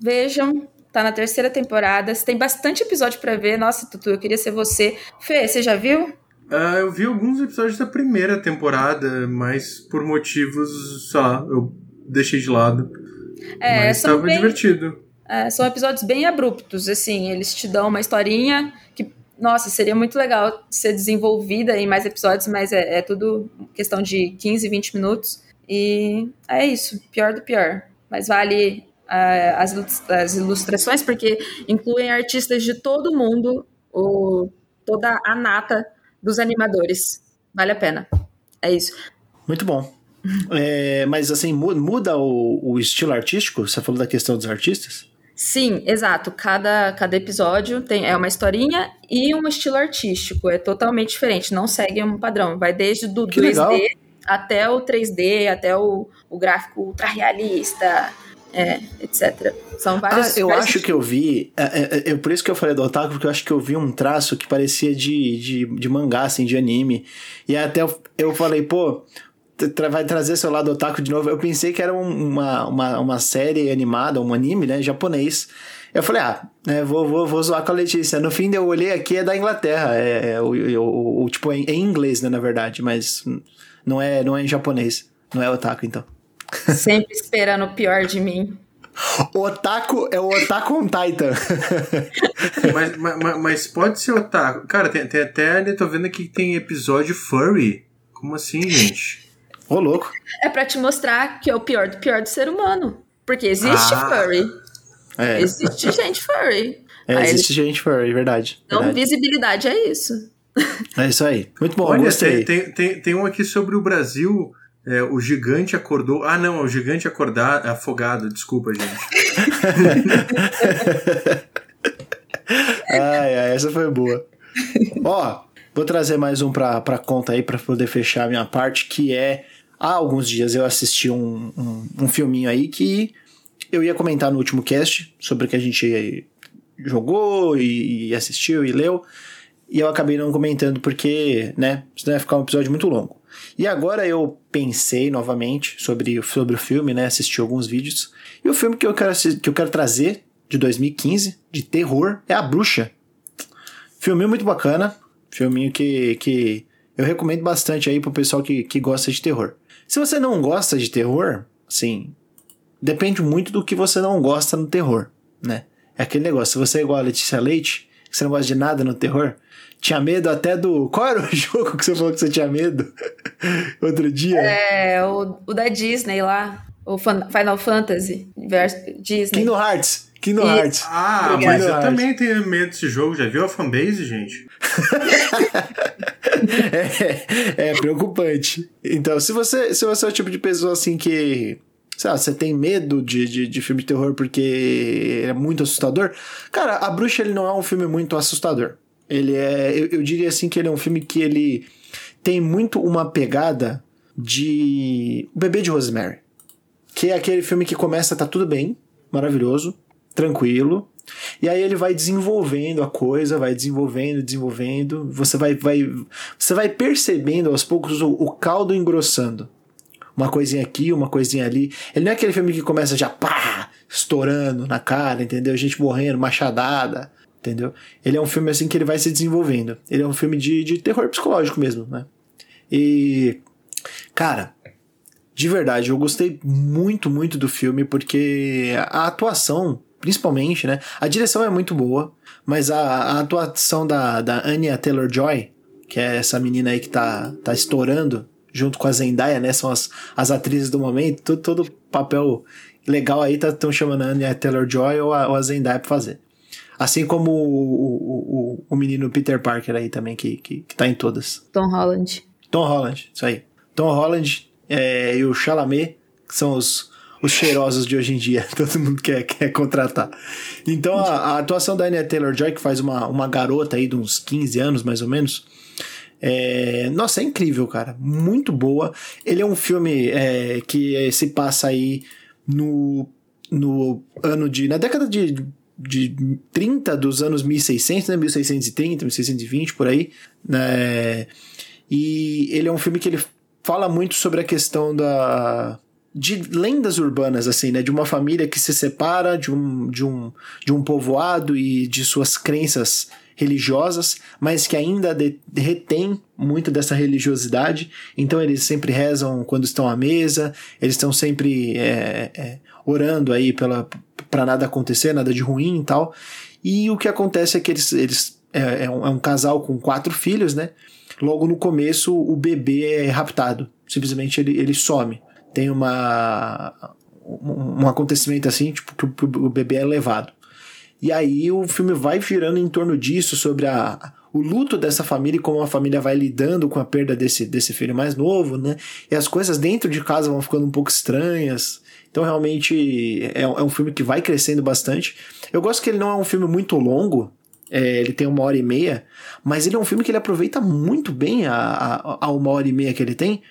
Vejam, tá na terceira temporada. Tem bastante episódio pra ver. Nossa, Tutu, eu queria ser você. Fê, você já viu? Ah, eu vi alguns episódios da primeira temporada, mas por motivos, sei lá, eu deixei de lado. É, mas são tava bem- divertido. É, são episódios bem abruptos, assim, eles te dão uma historinha que, nossa, seria muito legal ser desenvolvida em mais episódios, mas é, é tudo questão de 15, 20 minutos. E é isso, pior do pior. Mas vale ah, as, as ilustrações, porque incluem artistas de todo mundo, o, toda a nata dos animadores. Vale a pena. É isso. Muito bom. É, mas assim, mu- muda o, o estilo artístico? Você falou da questão dos artistas? Sim, exato. Cada, cada episódio tem é uma historinha e um estilo artístico. É totalmente diferente, não segue um padrão. Vai desde do Que 2D legal. até o 3D, até o, o gráfico ultra realista, é, etc. São vários. ah, eu acho que eu vi. É, é, é por isso que eu falei do Otaku, porque eu acho que eu vi um traço que parecia de, de, de mangá, assim, de anime. E até eu, eu falei, pô, tra- vai trazer seu lado Otaku de novo. Eu pensei que era um- uma, uma, uma série animada, um anime, né, japonês. Eu falei, ah, né, vou, vou, vou zoar com a Letícia. No fim, eu olhei aqui, é da Inglaterra. É, é o, o, o- tipo, é em, é em inglês, né, na verdade, mas não é, não é em japonês. Não é Otaku, então. Sempre esperando o pior de mim. Otaku é o Otaku on Titan. mas, ma- ma- mas pode ser otaku. Cara, tem, tem até ali, tô vendo aqui que tem episódio furry. Como assim, gente? Ô, louco. É pra te mostrar que é o pior do pior do ser humano. Porque existe Ah. furry. É, Existe gente furry. é Aí existe gente furry, verdade. Então, verdade. visibilidade é isso. É isso aí. Muito bom, Olha, gostei. tem, tem, tem, tem um aqui sobre o Brasil. É, o gigante acordou. Ah, não, é o gigante acordar afogado. Desculpa, gente. Ai, ai, essa foi boa. Ó, vou trazer mais um pra, pra conta aí pra poder fechar a minha parte, que é. Há alguns dias eu assisti um, um, um filminho aí que eu ia comentar no último cast sobre o que a gente jogou e, e assistiu e leu. E eu acabei não comentando porque, né, senão ia ficar um episódio muito longo. E agora eu pensei novamente sobre, sobre o filme, né, assisti alguns vídeos. E o filme que eu quero, que eu quero trazer, de 2015, de terror, é A Bruxa. Filminho muito bacana, filminho que, que eu recomendo bastante aí pro pessoal que, que gosta de terror. Se você não gosta de terror, assim, depende muito do que você não gosta no terror, né? É aquele negócio, se você é igual a Letícia Leite, que você não gosta de nada no terror, tinha medo até do... Qual era o jogo que você falou que você tinha medo? Outro dia? É, o, o da Disney lá, o Fan- Final Fantasy versus Disney. Kingdom Hearts. Kingdom Isso. Hearts. Ah, Obrigada. mas eu também tenho medo desse jogo. Já viu a fanbase, gente? é, é preocupante. Então, se você, se você é o tipo de pessoa assim que. Sei lá, você tem medo de, de, de filme de terror porque é muito assustador. Cara, A Bruxa ele não é um filme muito assustador. Ele é. Eu, eu diria assim que ele é um filme que ele tem muito uma pegada de. O Bebê de Rosemary. Que é aquele filme que começa, tá tudo bem, maravilhoso, tranquilo. E aí ele vai desenvolvendo a coisa, vai desenvolvendo, desenvolvendo. Você vai, vai, você vai percebendo aos poucos o, o caldo engrossando. Uma coisinha aqui, uma coisinha ali. Ele não é aquele filme que começa já pá, estourando na cara, entendeu? Gente morrendo, machadada. Entendeu? Ele é um filme assim que ele vai se desenvolvendo. Ele é um filme de, de terror psicológico mesmo, né? E, cara, de verdade, eu gostei muito, muito do filme porque a atuação, principalmente, né? A direção é muito boa, mas a, a atuação da, da Anya Taylor-Joy, que é essa menina aí que tá, tá estourando, junto com a Zendaya, né? São as, as atrizes do momento, todo, todo papel legal aí estão tá, chamando a Anya Taylor-Joy ou, ou a Zendaya pra fazer. Assim como o, o, o, o, menino Peter Parker aí também, que, que, que tá em todas. Tom Holland. Tom Holland, isso aí. Tom Holland é, e o Chalamet, que são os, os cheirosos de hoje em dia. Todo mundo quer, quer contratar. Então a, a atuação da Anya Taylor-Joy, que faz uma, uma garota aí de uns 15 anos, mais ou menos, é, nossa, é incrível, cara. Muito boa. Ele é um filme é, que se passa aí no, no ano de. na década de de 30 dos anos 1600, né? 1630, 1620, por aí. Né? E ele é um filme que ele fala muito sobre a questão da de lendas urbanas assim, né, de uma família que se separa de um de um de um povoado e de suas crenças religiosas, mas que ainda de, retém muito dessa religiosidade. Então eles sempre rezam quando estão à mesa, eles estão sempre é, é, orando aí pela para nada acontecer, nada de ruim e tal. E o que acontece é que eles, eles é, é, um, é um casal com quatro filhos, né? Logo no começo, o bebê é raptado. Simplesmente ele, ele some. Tem uma, um, acontecimento assim, tipo, que o, o bebê é levado. E aí o filme vai girando em torno disso, sobre a, o luto dessa família e como a família vai lidando com a perda desse, desse filho mais novo, né? E as coisas dentro de casa vão ficando um pouco estranhas. Então, realmente, é, é um filme que vai crescendo bastante. Eu gosto que ele não é um filme muito longo, é, ele tem uma hora e meia, mas ele é um filme que ele aproveita muito bem a, a, a uma hora e meia que ele tem.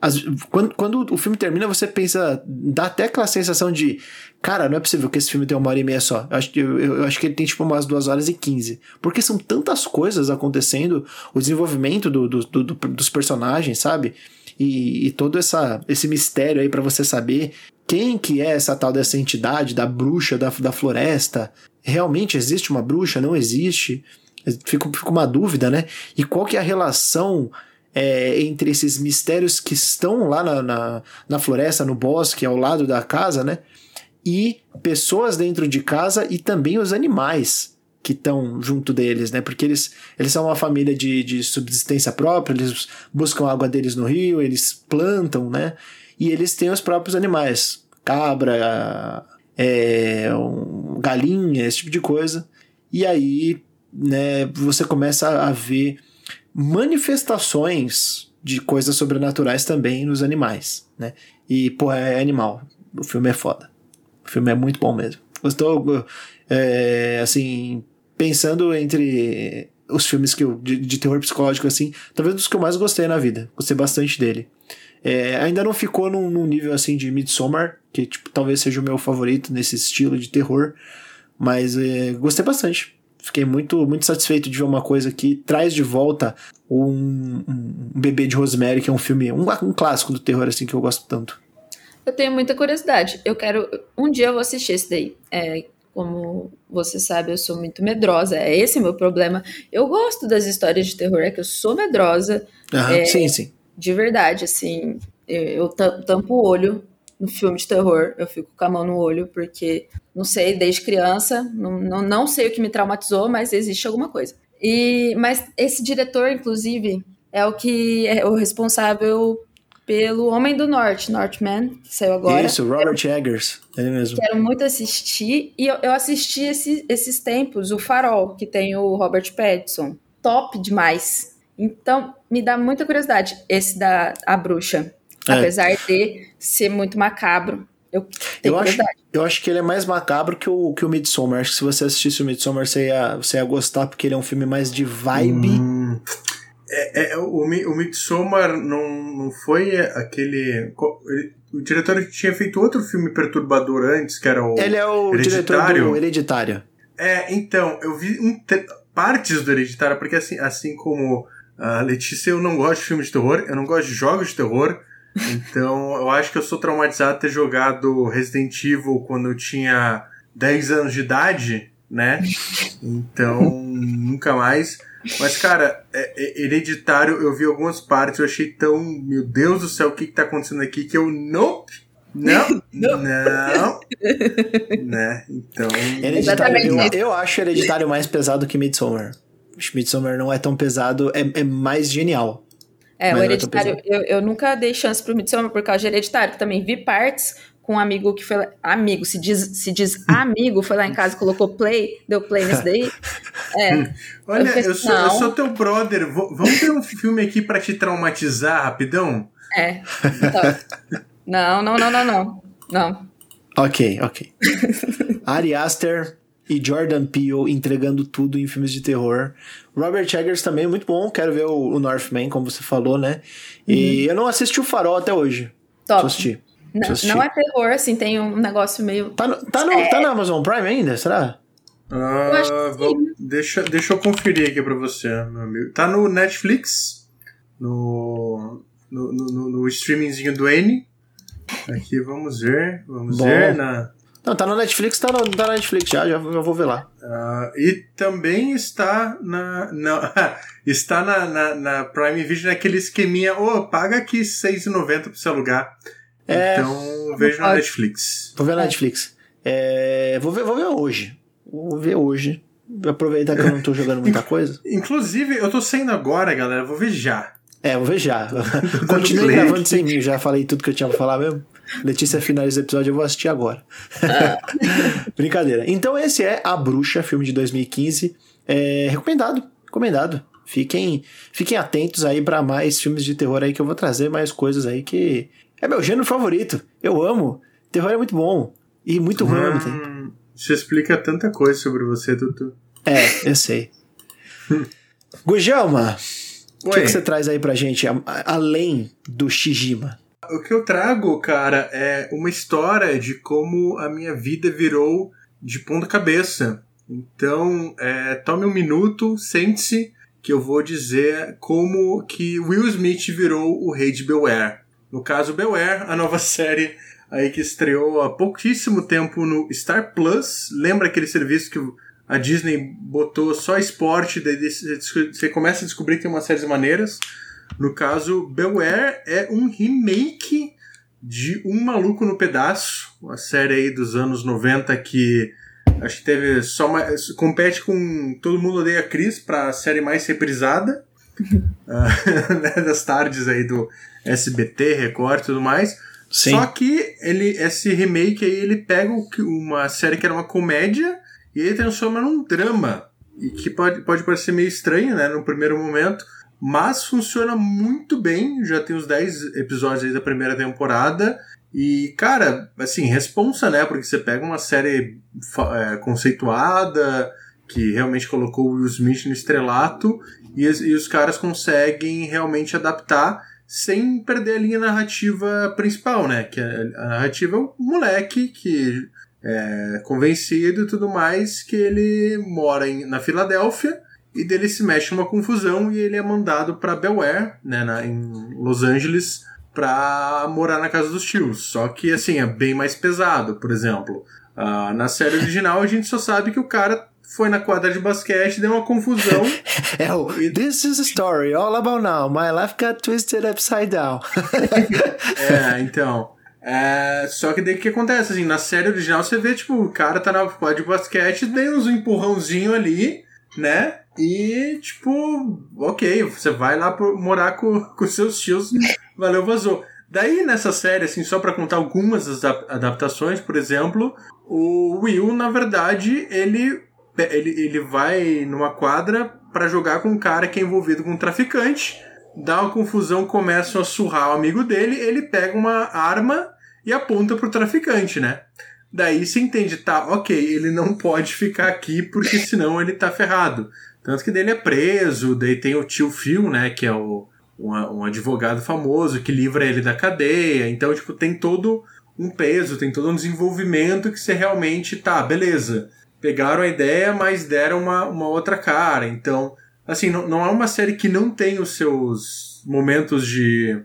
As, quando, quando o filme termina, você pensa, dá até aquela sensação de, cara, não é possível que esse filme tenha uma hora e meia só. Eu acho, eu, eu acho que ele tem tipo umas duas horas e quinze. Porque são tantas coisas acontecendo, o desenvolvimento do, do, do, dos personagens, sabe? E, e, todo essa, esse mistério aí para você saber quem que é essa tal dessa entidade, da bruxa da, da floresta. Realmente existe uma bruxa? Não existe? Fica, fica uma dúvida, né? E qual que é a relação é, entre esses mistérios que estão lá na, na, na, floresta, no bosque, ao lado da casa, né? E pessoas dentro de casa e também os animais que estão junto deles, né? Porque eles, eles são uma família de, de subsistência própria, eles buscam água deles no rio, eles plantam, né? E eles têm os próprios animais, cabra, é, um, galinha, esse tipo de coisa. E aí, né, você começa a ver manifestações de coisas sobrenaturais também nos animais, né? E, pô, é animal. O filme é foda. O filme é muito bom mesmo. Estou, é, assim, pensando entre os filmes que eu, de, de terror psicológico, assim, talvez dos que eu mais gostei na vida. Gostei bastante dele. É, ainda não ficou num, num, nível assim de Midsommar, que tipo, talvez seja o meu favorito nesse estilo de terror, mas é, gostei bastante. Fiquei muito, muito satisfeito de ver uma coisa que traz de volta um, um, um Bebê de Rosemary, que é um filme, um, um clássico do terror assim que eu gosto tanto. Eu tenho muita curiosidade. Eu quero. Um dia eu vou assistir esse daí. É, como você sabe, eu sou muito medrosa. É esse o meu problema. Eu gosto das histórias de terror, é que eu sou medrosa. Aham, é, sim, sim de verdade, assim, eu tampo o olho no filme de terror, eu fico com a mão no olho, porque, não sei, desde criança, não, não, não sei o que me traumatizou, mas existe alguma coisa. E, mas esse diretor, inclusive, é o que é o responsável pelo Homem do Norte, Northman, que saiu agora. Isso, Robert Eggers, ele mesmo. Quero muito assistir, e eu, eu assisti esse, esses tempos, o Farol, que tem o Robert Pattinson. Top demais. Então, me dá muita curiosidade esse da A Bruxa. É. Apesar de ser muito macabro. Eu, eu acho, eu acho que ele é mais macabro que o, que o Midsommar. Acho que se você assistisse o Midsommar, você ia, você ia gostar, porque ele é um filme mais de vibe. Hum, é, é, o, o Midsommar não, não foi aquele. o diretor tinha feito outro filme perturbador antes, que era o. Ele é o diretor do Hereditário. É, então, eu vi um, partes do Hereditário, porque assim, assim como a Letícia, eu não gosto de filmes de terror, eu não gosto de jogos de terror. Então, eu acho que eu sou traumatizado ter jogado Resident Evil quando eu tinha 10 anos de idade. né? Então, nunca mais. Mas, cara, é, é, Hereditário, eu vi algumas partes, eu achei tão. Meu Deus do céu, o que, que tá acontecendo aqui? Que eu não. Não, não, né? Então. Hereditário, eu, eu acho Hereditário mais pesado que Midsommar. Midsommar não é tão pesado, é, é mais genial. É, o é Hereditário, eu, eu nunca dei chance pro Midsommar por causa de Hereditário. Também vi partes com um amigo que foi lá, amigo, se diz, se diz amigo, foi lá em casa, colocou play, deu play nesse daí. É. Olha, eu, eu, sou, eu, sou, teu brother, vamos ter um filme aqui para te traumatizar rapidão? É. Então, não, não, não, não, não. Não. Ok, ok. Ari Aster e Jordan Peele entregando tudo em filmes de terror. Robert Eggers também é muito bom, quero ver o, o Northman, como você falou, né? E uhum. eu não assisti o Farol até hoje. Top. Assisti. Não, não é terror, assim, tem um negócio meio. Tá, no, tá, no, é. tá na Amazon Prime ainda, será? Ah, vou, deixa, deixa eu conferir aqui pra você, meu amigo. Tá no Netflix, no, no, no, no streamingzinho do N. Aqui, vamos ver. Vamos Bom. ver na. Não, tá no Netflix, tá no, tá na Netflix já, já, já vou ver lá. Uh, e também está na. na está na, na, na, Prime Video naquele esqueminha, ô, oh, paga aqui R$6,90 pra você alugar. É, então vejo na Netflix. Vou ver na Netflix. É, vou, ver, vou ver hoje. Vou ver hoje. Aproveitar que eu não tô jogando muita coisa. Inclusive, eu tô saindo agora, galera. Vou ver já. É, vou ver já. Continue gravando sem mim. Já falei tudo que eu tinha pra falar mesmo. Letícia finaliza o episódio, eu vou assistir agora. Brincadeira. Então, esse é A Bruxa, filme de 2015. É, recomendado. Recomendado. Fiquem, fiquem atentos aí para mais filmes de terror aí que eu vou trazer mais coisas aí que é meu gênero favorito. Eu amo. Terror é muito bom. E muito ruim hum, tem. Isso explica tanta coisa sobre você, Tutu. É, eu sei. Gujelma, o que, que, você traz aí pra gente, além do Shijima? O que eu trago, cara, é uma história de como a minha vida virou de ponta cabeça. Então, é, tome um minuto, sente-se, que eu vou dizer como que Will Smith virou o rei de Beware. No caso, Beware, a nova série aí que estreou há pouquíssimo tempo no Star Plus. Lembra aquele serviço que a Disney botou só esporte, daí você começa a descobrir que tem umas séries maneiras. No caso, Beware é um remake de Um Maluco no Pedaço, uma série aí dos anos 90 que acho que teve só mais, compete com Todo Mundo Odeia Chris para a série mais reprisada uh, das tardes aí do SBT, Record e tudo mais. Sim. Só que ele, esse remake aí, ele pega uma série que era uma comédia e ele transforma num drama. E que pode, pode parecer meio estranho, né, no primeiro momento, mas funciona muito bem. Já tem os 10 episódios aí da primeira temporada. E, cara, assim, responsa, né? Porque você pega uma série é, conceituada, que realmente colocou o Will Smith no estrelato, e, e os caras conseguem realmente adaptar sem perder a linha narrativa principal, né? Que a, a narrativa é o moleque que é convencido e tudo mais, que ele mora em, na Filadélfia e dele se mexe uma confusão e ele é mandado para Belware, né, na, em Los Angeles, para morar na casa dos tios. Só que, assim, é bem mais pesado, por exemplo. Uh, na série original a gente só sabe que o cara foi na quadra de basquete, deu uma confusão. é o This is a story all about now. My life got twisted upside down. é, então. É, só que daí o que acontece? Assim, na série original você vê, tipo, o cara tá na quadra de basquete, deu uns empurrãozinho ali, né? E, tipo, ok, você vai lá morar com, com seus tios, valeu, vazou. Daí, nessa série, assim, só para contar algumas das adaptações, por exemplo, o Will, na verdade, ele ele, ele vai numa quadra para jogar com um cara que é envolvido com um traficante, dá uma confusão, começam a surrar o amigo dele, ele pega uma arma e aponta pro traficante, né? Daí se entende, tá, ok, ele não pode ficar aqui porque senão ele tá ferrado. Tanto que dele é preso, daí tem o tio Phil, né, que é o, um, um advogado famoso que livra ele da cadeia. Então, tipo, tem todo um peso, tem todo um desenvolvimento que você realmente tá, beleza pegaram a ideia, mas deram uma, uma outra cara. Então, assim, não, não é uma série que não tem os seus momentos de.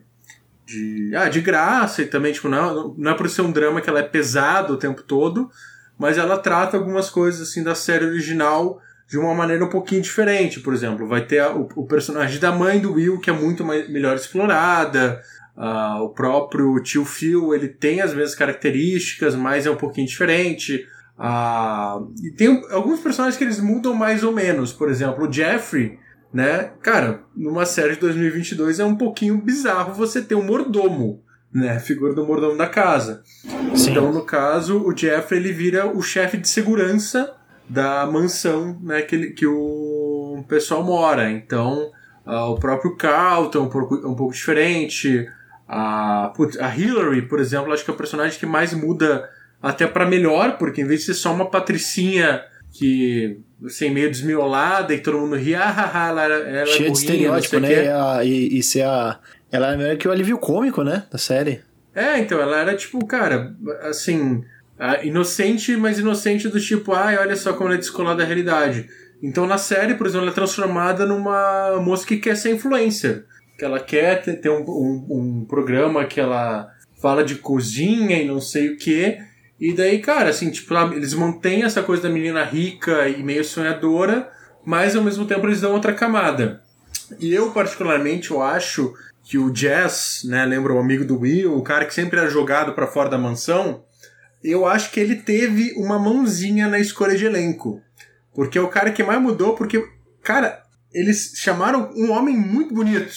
de, ah, de graça e também, tipo, não, não é por ser um drama que ela é pesado o tempo todo, mas ela trata algumas coisas assim da série original de uma maneira um pouquinho diferente. Por exemplo, vai ter a, o, o, personagem da mãe do Will, que é muito mais, melhor explorada. Uh, o próprio tio Phil, ele tem as mesmas características, mas é um pouquinho diferente. Uh, e tem alguns personagens que eles mudam mais ou menos. Por exemplo, o Jeffrey, né? Cara, numa série de 2022 é um pouquinho bizarro você ter um mordomo, né? A figura do mordomo da casa. Sim. Então, no caso, o Jeffrey ele vira o chefe de segurança da mansão, né? Que, que o pessoal mora. Então, uh, o próprio Carlton é um pouco, um pouco diferente. A, a Hillary, por exemplo, acho que é o personagem que mais muda até para melhor, porque em vez de ser só uma patricinha que assim, meio desmiolada e todo mundo ria, ah, ela, ela é Cheia é de estereótipo, né? E, a, e, e ser a. Ela é meio que o alívio cômico, né? Da série. É, então, ela era tipo, cara, assim, inocente, mas inocente do tipo, ai, olha só como ela é descolada da realidade. Então na série, por exemplo, ela é transformada numa moça que quer ser influencer. Que ela quer ter, ter um, um, um programa que ela fala de cozinha e não sei o que. E daí, cara, assim, tipo, eles mantêm essa coisa da menina rica e meio sonhadora, mas ao mesmo tempo eles dão outra camada. E eu, particularmente, eu acho que o Jazz, né, lembra o amigo do Will, o cara que sempre era jogado para fora da mansão, eu acho que ele teve uma mãozinha na escolha de elenco. Porque é o cara que mais mudou, porque, cara, eles chamaram um homem muito bonito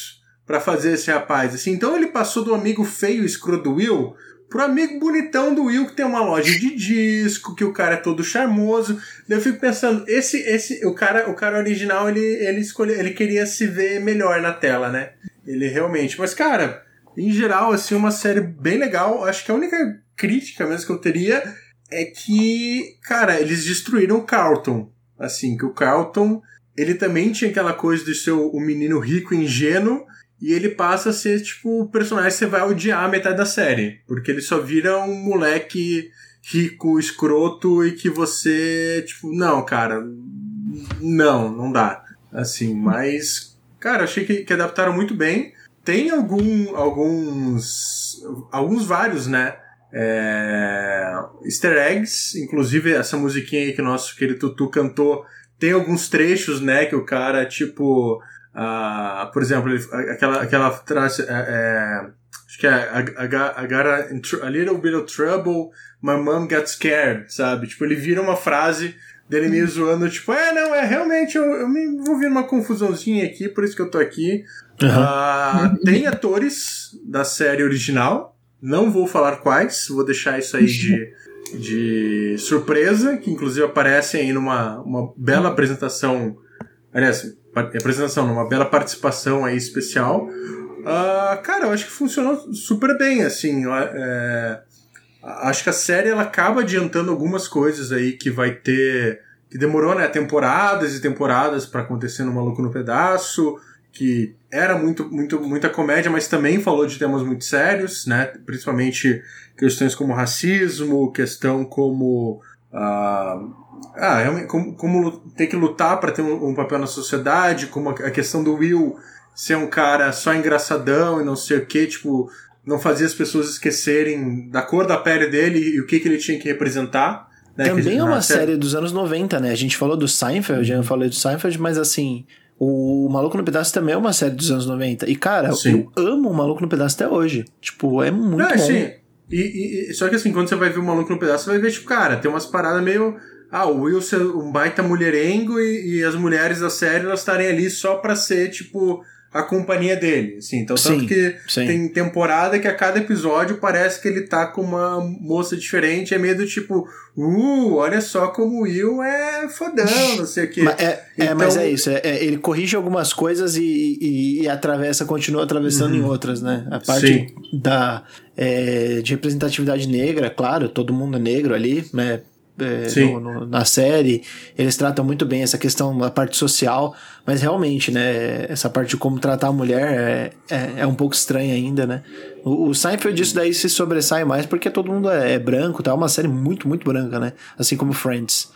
para fazer esse rapaz. Assim, então ele passou do amigo feio escroto do Will pro amigo bonitão do Will que tem uma loja de disco, que o cara é todo charmoso. eu fico pensando, esse esse o cara, o cara original, ele ele escolheu, ele queria se ver melhor na tela, né? Ele realmente, mas cara, em geral assim uma série bem legal. Acho que a única crítica mesmo que eu teria é que, cara, eles destruíram o Carlton. Assim, que o Carlton, ele também tinha aquela coisa de ser o menino rico e ingênuo, e ele passa a ser, tipo, o personagem que você vai odiar a metade da série. Porque ele só vira um moleque rico, escroto e que você, tipo, não, cara, não, não dá. Assim, mas, cara, achei que, que adaptaram muito bem. Tem algum, alguns, alguns vários, né? É, easter eggs, inclusive essa musiquinha aí que o nosso querido Tutu cantou, tem alguns trechos, né, que o cara, tipo, Uh, por exemplo, aquela, aquela frase. É, é, acho que é I, got, I got a, a, little bit of trouble, my mom got scared, sabe? Tipo, ele vira uma frase dele meio zoando, tipo, é, não, é realmente, eu, eu me envolvi numa confusãozinha aqui, por isso que eu tô aqui. Uhum. Uh, tem atores da série original, não vou falar quais, vou deixar isso aí de, de surpresa, que inclusive aparecem aí numa uma bela apresentação. Aliás, apresentação, numa bela participação aí especial. Uh, cara, eu acho que funcionou super bem, assim. É, acho que a série ela acaba adiantando algumas coisas aí que vai ter. que demorou, né? Temporadas e temporadas para acontecer no Maluco no Pedaço. Que era muito, muito, muita comédia, mas também falou de temas muito sérios, né? Principalmente questões como racismo, questão como. Uh, ah, realmente, como, como ter que lutar para ter um, um, papel na sociedade, como a, questão do Will ser um cara só engraçadão e não sei o que, tipo, não fazia as pessoas esquecerem da cor da pele dele e o que, que ele tinha que representar. Né? Também é uma série... série dos anos 90, né? A gente falou do Seinfeld, eu falei do Seinfeld, mas assim, o Maluco no Pedaço também é uma série dos anos 90. E, cara, sim. eu amo o Maluco no Pedaço até hoje. Tipo, é muito não, bom. Sim. E, e, só que assim, quando você vai ver o Maluco no Pedaço, você vai ver, tipo, cara, tem umas paradas meio ah, o Will ser um baita mulherengo e, e as mulheres da série elas estarem ali só pra ser, tipo, a companhia dele. Assim. Então, tanto sim, que sim. tem temporada que a cada episódio parece que ele tá com uma moça diferente. É meio do tipo, uh, olha só como o Will é fodão, não sei o quê. Mas é, então... é, mas é isso. É, é, ele corrige algumas coisas e, e, e atravessa, continua atravessando uhum. em outras, né? A parte sim. da, é, de representatividade negra, claro, todo mundo é negro ali, né? É, no, no, na série. Eles tratam muito bem essa questão da parte social, mas realmente, né, essa parte de como tratar a mulher é, é, é um pouco estranha ainda, né? O, o Seinfeld disso daí se sobressai mais porque todo mundo é, é branco, tá? É uma série muito, muito branca, né? Assim como Friends.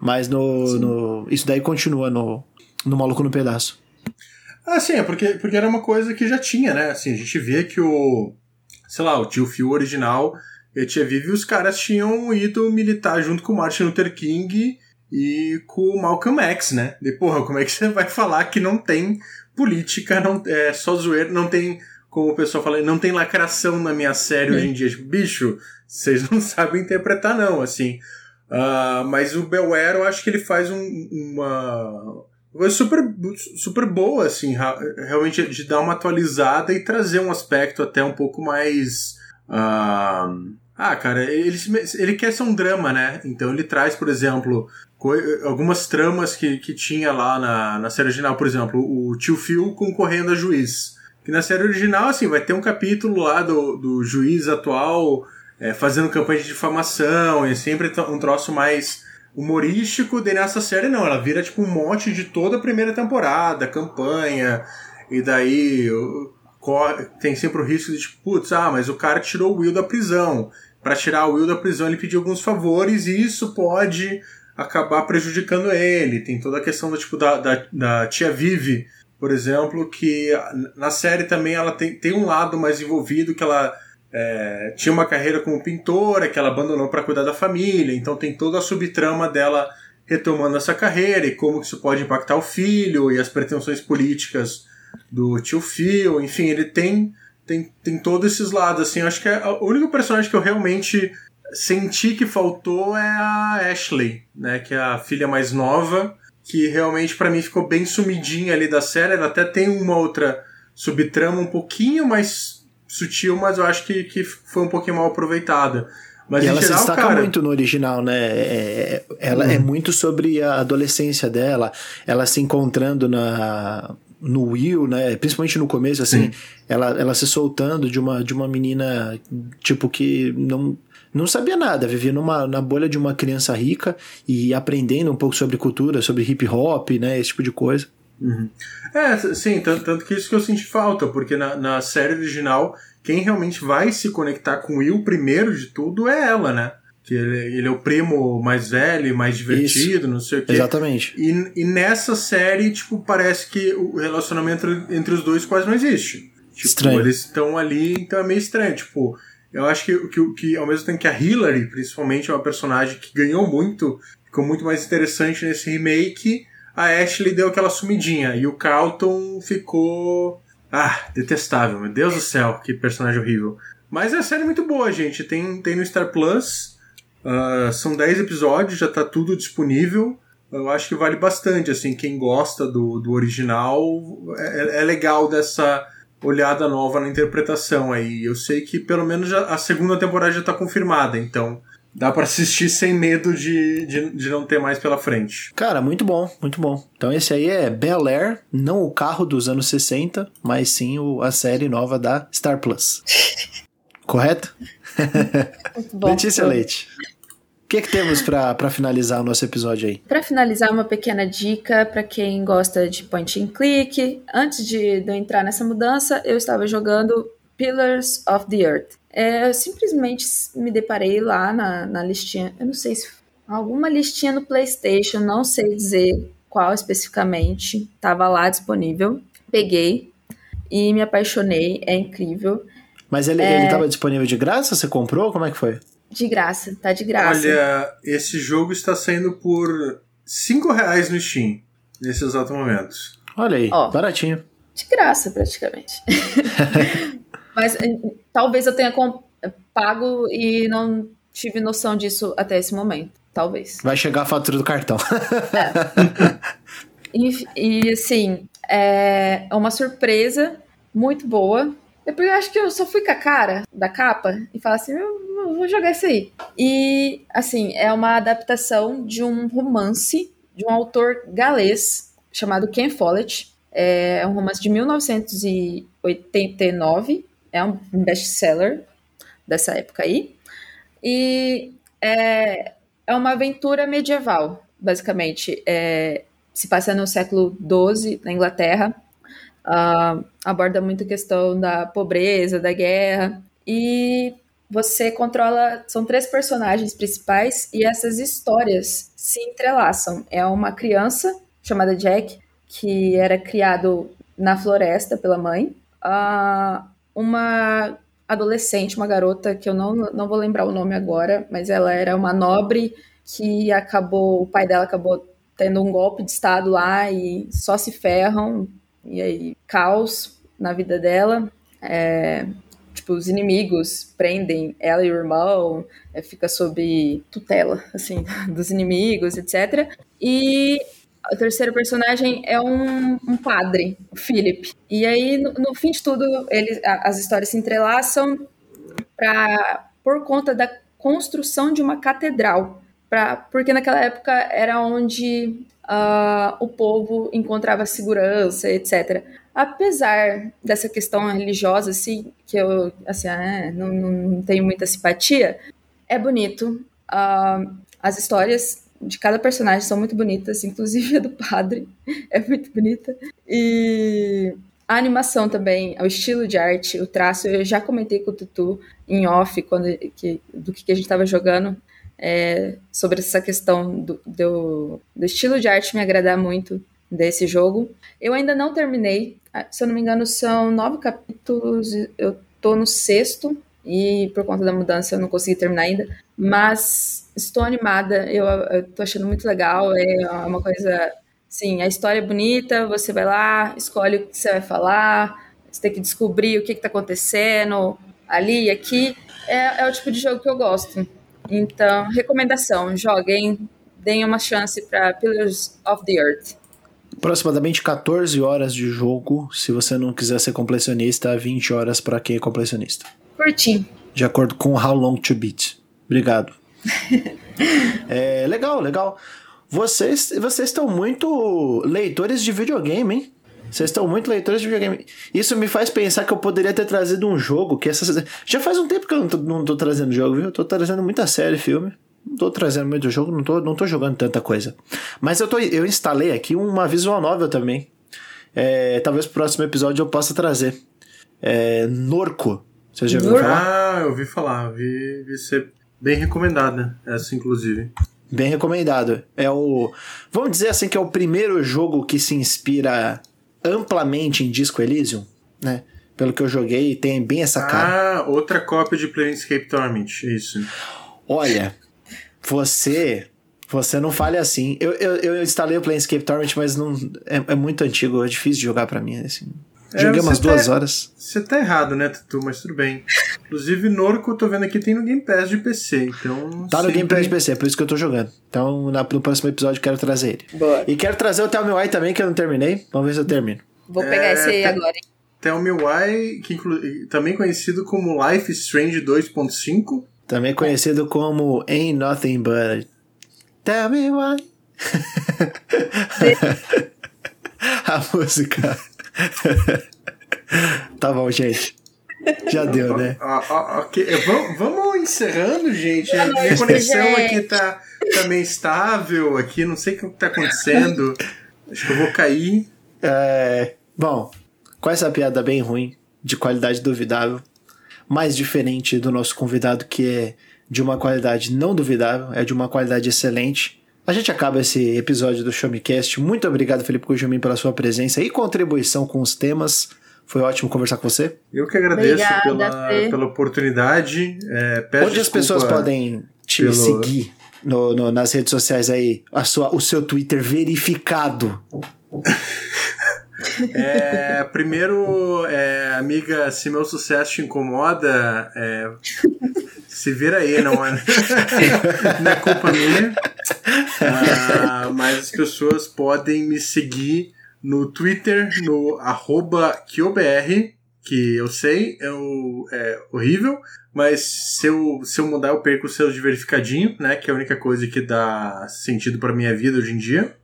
Mas no, no isso daí continua no, no Maluco no Pedaço. Ah, sim, é porque, porque era uma coisa que já tinha, né? Assim, a gente vê que o, sei lá, o tio Phil original e Vivi, os caras tinham ido militar junto com Martin Luther King e com o Malcolm X, né? E, porra, como é que você vai falar que não tem política, não é só zoeira, não tem, como o pessoal fala, não tem lacração na minha série hoje em dia. Tipo, bicho, vocês não sabem interpretar, não, assim. Uh, mas o Belware, eu acho que ele faz um, uma super, super boa, assim, realmente de dar uma atualizada e trazer um aspecto até um pouco mais. Uh, ah, cara, ele, ele quer ser um drama, né? Então ele traz, por exemplo, algumas tramas que, que tinha lá na, na série original, por exemplo, o tio Phil concorrendo a juiz. Que na série original, assim, vai ter um capítulo lá do, do juiz atual é, fazendo campanha de difamação, e sempre um troço mais humorístico, daí nessa série não, ela vira tipo um mote de toda a primeira temporada, campanha, e daí tem sempre o risco de tipo, putz, ah, mas o cara tirou o Will da prisão. Para tirar o Will da prisão, ele pediu alguns favores e isso pode acabar prejudicando ele. Tem toda a questão do, tipo, da, da, da tia Vivi, por exemplo, que na série também ela tem, tem um lado mais envolvido que ela é, tinha uma carreira como pintora que ela abandonou para cuidar da família, então tem toda a subtrama dela retomando essa carreira e como isso pode impactar o filho e as pretensões políticas do tio Phil, enfim, ele tem tem, tem todos esses lados, assim, acho que é o único personagem que eu realmente senti que faltou é a Ashley, né, que é a filha mais nova, que realmente para mim ficou bem sumidinha ali da série, ela até tem uma outra subtrama um pouquinho mais sutil, mas eu acho que, que foi um pouquinho mal aproveitada. Mas e ela geral, se destaca cara... muito no original, né? É, ela é muito sobre a adolescência dela, ela se encontrando na no Will, né? Principalmente no começo, assim, ela, ela se soltando de uma, de uma menina, tipo, que não, não sabia nada, vivia numa, na bolha de uma criança rica e aprendendo um pouco sobre cultura, sobre hip hop, né? Esse tipo de coisa. Uhum. É, sim, tanto, tanto, que isso que eu senti falta, porque na, na série original, quem realmente vai se conectar com o Will primeiro de tudo é ela, né? Que ele, ele é o primo mais velho, mais divertido, isso. não sei o quê. Exatamente. E, e nessa série, tipo, parece que o relacionamento entre os dois quase não existe. Tipo, estranho. eles estão ali, então é meio estranho. Tipo, eu acho que, que, que ao mesmo tempo que a Hillary, principalmente, é uma personagem que ganhou muito, ficou muito mais interessante nesse remake a Ashley deu aquela sumidinha e o Carlton ficou. Ah, detestável, meu Deus do céu, que personagem horrível. Mas a série é muito boa, gente. Tem, tem no Star Plus. Uh, são 10 episódios, já tá tudo disponível. Eu acho que vale bastante, assim, quem gosta do, do original é, é legal dessa olhada nova na interpretação aí. Eu sei que pelo menos já, a segunda temporada já tá confirmada, então dá para assistir sem medo de, de, de, não ter mais pela frente. Cara, muito bom, muito bom. Então esse aí é Bel Air, não o carro dos anos 60, mas sim o, a série nova da Star Plus. Correto? Muito bom. Letícia Leite. O que, que temos para finalizar o nosso episódio aí? Para finalizar, uma pequena dica para quem gosta de point and click. Antes de, de eu entrar nessa mudança, eu estava jogando Pillars of the Earth. É, eu simplesmente me deparei lá na, na listinha, eu não sei se alguma listinha no PlayStation, não sei dizer qual especificamente, estava lá disponível. Peguei e me apaixonei, é incrível. Mas ele é... estava disponível de graça? Você comprou? Como é que foi? De graça, tá de graça. Olha, esse jogo está saindo por 5 reais no Steam, nesse exato momento. Olha aí, Ó, baratinho. De graça, praticamente. Mas eh, talvez eu tenha pago e não tive noção disso até esse momento. Talvez. Vai chegar a fatura do cartão. É. e, e, assim, é uma surpresa muito boa. Depois eu acho que eu só fui com a cara da capa e falar assim, eu vou jogar isso aí. E, assim, é uma adaptação de um romance de um autor galês chamado Ken Follett. É um romance de 1989 é um best-seller dessa época aí. E é, é uma aventura medieval, basicamente. É, se passa no século XII, na Inglaterra. Uh, aborda muito a questão da pobreza, da guerra. E você controla. São três personagens principais e essas histórias se entrelaçam. É uma criança chamada Jack, que era criado na floresta pela mãe. Uh, uma adolescente, uma garota que eu não, não vou lembrar o nome agora, mas ela era uma nobre que acabou, o pai dela acabou tendo um golpe de estado lá e só se ferram, e aí caos na vida dela. É, tipo, os inimigos prendem ela e o irmão, é, fica sob tutela, assim, dos inimigos, etc. E o terceiro personagem é um, um padre, o Philip. E aí, no, no fim de tudo, ele, a, as histórias se entrelaçam pra, por conta da construção de uma catedral. Pra, porque naquela época era onde uh, o povo encontrava segurança, etc. Apesar dessa questão religiosa, assim, que eu assim, ah, não, não tenho muita simpatia, é bonito. Uh, as histórias de cada personagem são muito bonitas, inclusive a do padre é muito bonita. E a animação também, o estilo de arte, o traço, eu já comentei com o Tutu em off quando, que, do que a gente estava jogando é, sobre essa questão do, do, do, estilo de arte me agradar muito desse jogo. Eu ainda não terminei, ah, se eu não me engano, são nove capítulos, eu tô no sexto, e por conta da mudança eu não consegui terminar ainda, mas estou animada, eu, eu tô achando muito legal, é uma coisa, sim, a história é bonita, você vai lá, escolhe o que você vai falar, você tem que descobrir o que está acontecendo ali e aqui, é, é o tipo de jogo que eu gosto. Então, recomendação: joguem, deem uma chance para Pillars of the Earth. Aproximadamente 14 horas de jogo, se você não quiser ser completionista, 20 horas para quem é completionista. Curtinho. De acordo com How Long to Beat. Obrigado. é, legal, legal. Vocês, vocês estão muito leitores de videogame, hein? Vocês estão muito leitores de videogame. Isso me faz pensar que eu poderia ter trazido um jogo que essas. Já faz um tempo que eu não tô, não tô trazendo jogo, viu? Eu tô trazendo muita série, filme. Não tô trazendo muito jogo, não tô, não tô jogando tanta coisa. Mas eu, tô, eu instalei aqui uma visual novel também. É, talvez pro próximo episódio eu possa trazer. É, Norco. Você já ouviu falar? Ah, eu ouvi falar. Vi, vi ser bem recomendada, essa inclusive. Bem recomendado. É o. Vamos dizer assim que é o primeiro jogo que se inspira amplamente em Disco Elysium, né? Pelo que eu joguei, tem bem essa cara. Ah, outra cópia de Planescape Torment, isso. Olha, você você não fale assim. Eu, eu, eu instalei o Planescape Torment, mas não é, é muito antigo, é difícil de jogar para mim. Assim. É, Joguei umas tá, duas horas. Você tá errado, né, Tutu? Mas tudo bem. Inclusive, Norco, eu tô vendo aqui, tem no Game Pass de PC, então... Tá sempre... no Game Pass de PC, é por isso que eu tô jogando. Então, na, no próximo episódio, eu quero trazer ele. Boa. E quero trazer o Tell Me Why também, que eu não terminei. Vamos ver se eu termino. Vou pegar é, esse aí agora, hein? Tell Me Why, que inclu... também conhecido como Life Strange 2.5. Também conhecido como Ain't Nothing But... Tell Me Why... A música... tá bom, gente. Já deu, né? ok, vamos, vamos encerrando, gente. A minha conexão aqui tá, tá meio estável aqui, não sei o que tá acontecendo. Acho que eu vou cair. É, bom, com essa piada bem ruim, de qualidade duvidável, mais diferente do nosso convidado, que é de uma qualidade não duvidável, é de uma qualidade excelente. A gente acaba esse episódio do Show Me Cast. Muito obrigado, Felipe Cujumin, pela sua presença e contribuição com os temas. Foi ótimo conversar com você. Eu que agradeço Obrigada, pela, pela oportunidade. É, Onde as pessoas podem te pelo... seguir no, no, nas redes sociais aí? A sua, o seu Twitter verificado. É, primeiro, é, amiga, se meu sucesso te incomoda, é, se vira aí, não é, não é culpa minha. Ah, mas as pessoas podem me seguir no Twitter, no arroba KyoBR, que eu sei é, é horrível, mas se eu, se eu mudar eu perco o selo de verificadinho, né? Que é a única coisa que dá sentido para minha vida hoje em dia.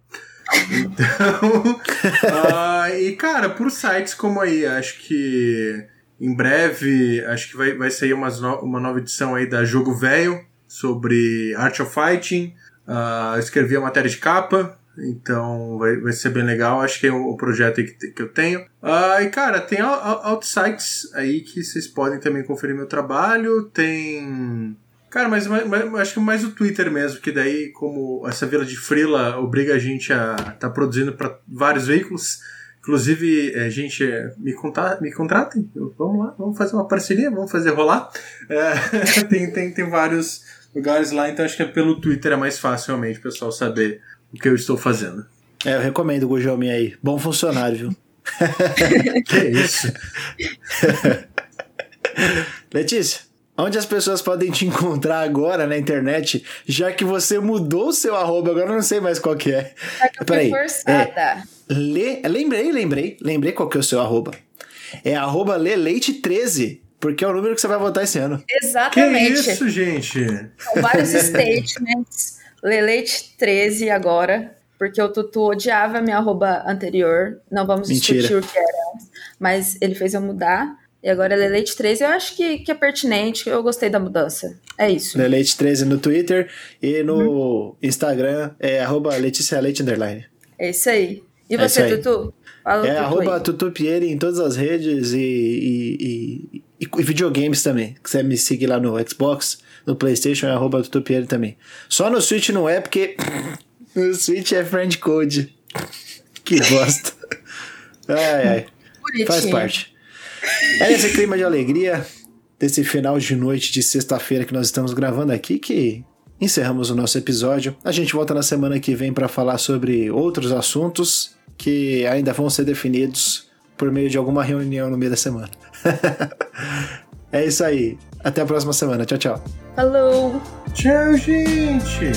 Então, uh, e cara, por sites como aí, acho que em breve, acho que vai, vai sair umas no, uma nova edição aí da Jogo Velho sobre Art of Fighting. Uh, escrevi a matéria de capa, então vai, vai ser bem legal. Acho que é o, o projeto que, que eu tenho. Uh, e cara, tem outsites aí que vocês podem também conferir meu trabalho. Tem. Cara, mas, mas, mas, acho que mais o Twitter mesmo, que daí, como essa vila de Frila obriga a gente a estar tá produzindo para vários veículos, Inclusive, é, gente, é, me, conta, me contratem. Vamos lá, vamos fazer uma parceria, vamos fazer rolar. É, tem, tem, tem vários lugares lá, então acho que é pelo Twitter é mais fácil realmente o pessoal saber o que eu estou fazendo. É, eu recomendo o Gujomi aí. Bom funcionário, viu? que isso? Letícia, onde as pessoas podem te encontrar agora na internet, já que você mudou o seu arroba, agora eu não sei mais qual que é. é Peraí. É, Le... Lembrei, lembrei, lembrei qual que é o seu arroba. É arroba leleite13. Porque é o número que você vai votar esse ano. Exatamente. Que isso, gente? São vários statements. Leleite 13 agora. Porque o Tutu odiava minha arroba anterior. Não vamos Mentira. discutir o que era. Mas ele fez eu mudar. E agora é Leleite 13. Eu acho que, que é pertinente. Eu gostei da mudança. É isso. Leleite 13 no Twitter. E no uhum. Instagram é arroba Letícia Leite Underline. É isso aí. E é você, Tutu? Fala é arroba Tutu Pieri em todas as redes e, e, e, e, videogames também. Se quiser me seguir lá no Xbox, no Playstation, é arroba Tutu Pieri também. Só no Switch não é, porque no Switch é friend code. Que bosta. ai, ai. Faz parte. É esse clima de alegria desse final de noite de sexta-feira que nós estamos gravando aqui que encerramos o nosso episódio. A gente volta na semana que vem para falar sobre outros assuntos que ainda vão ser definidos por meio de alguma reunião no meio da semana. é isso aí. Até a próxima semana. Tchau, tchau. Falou. Tchau, gente.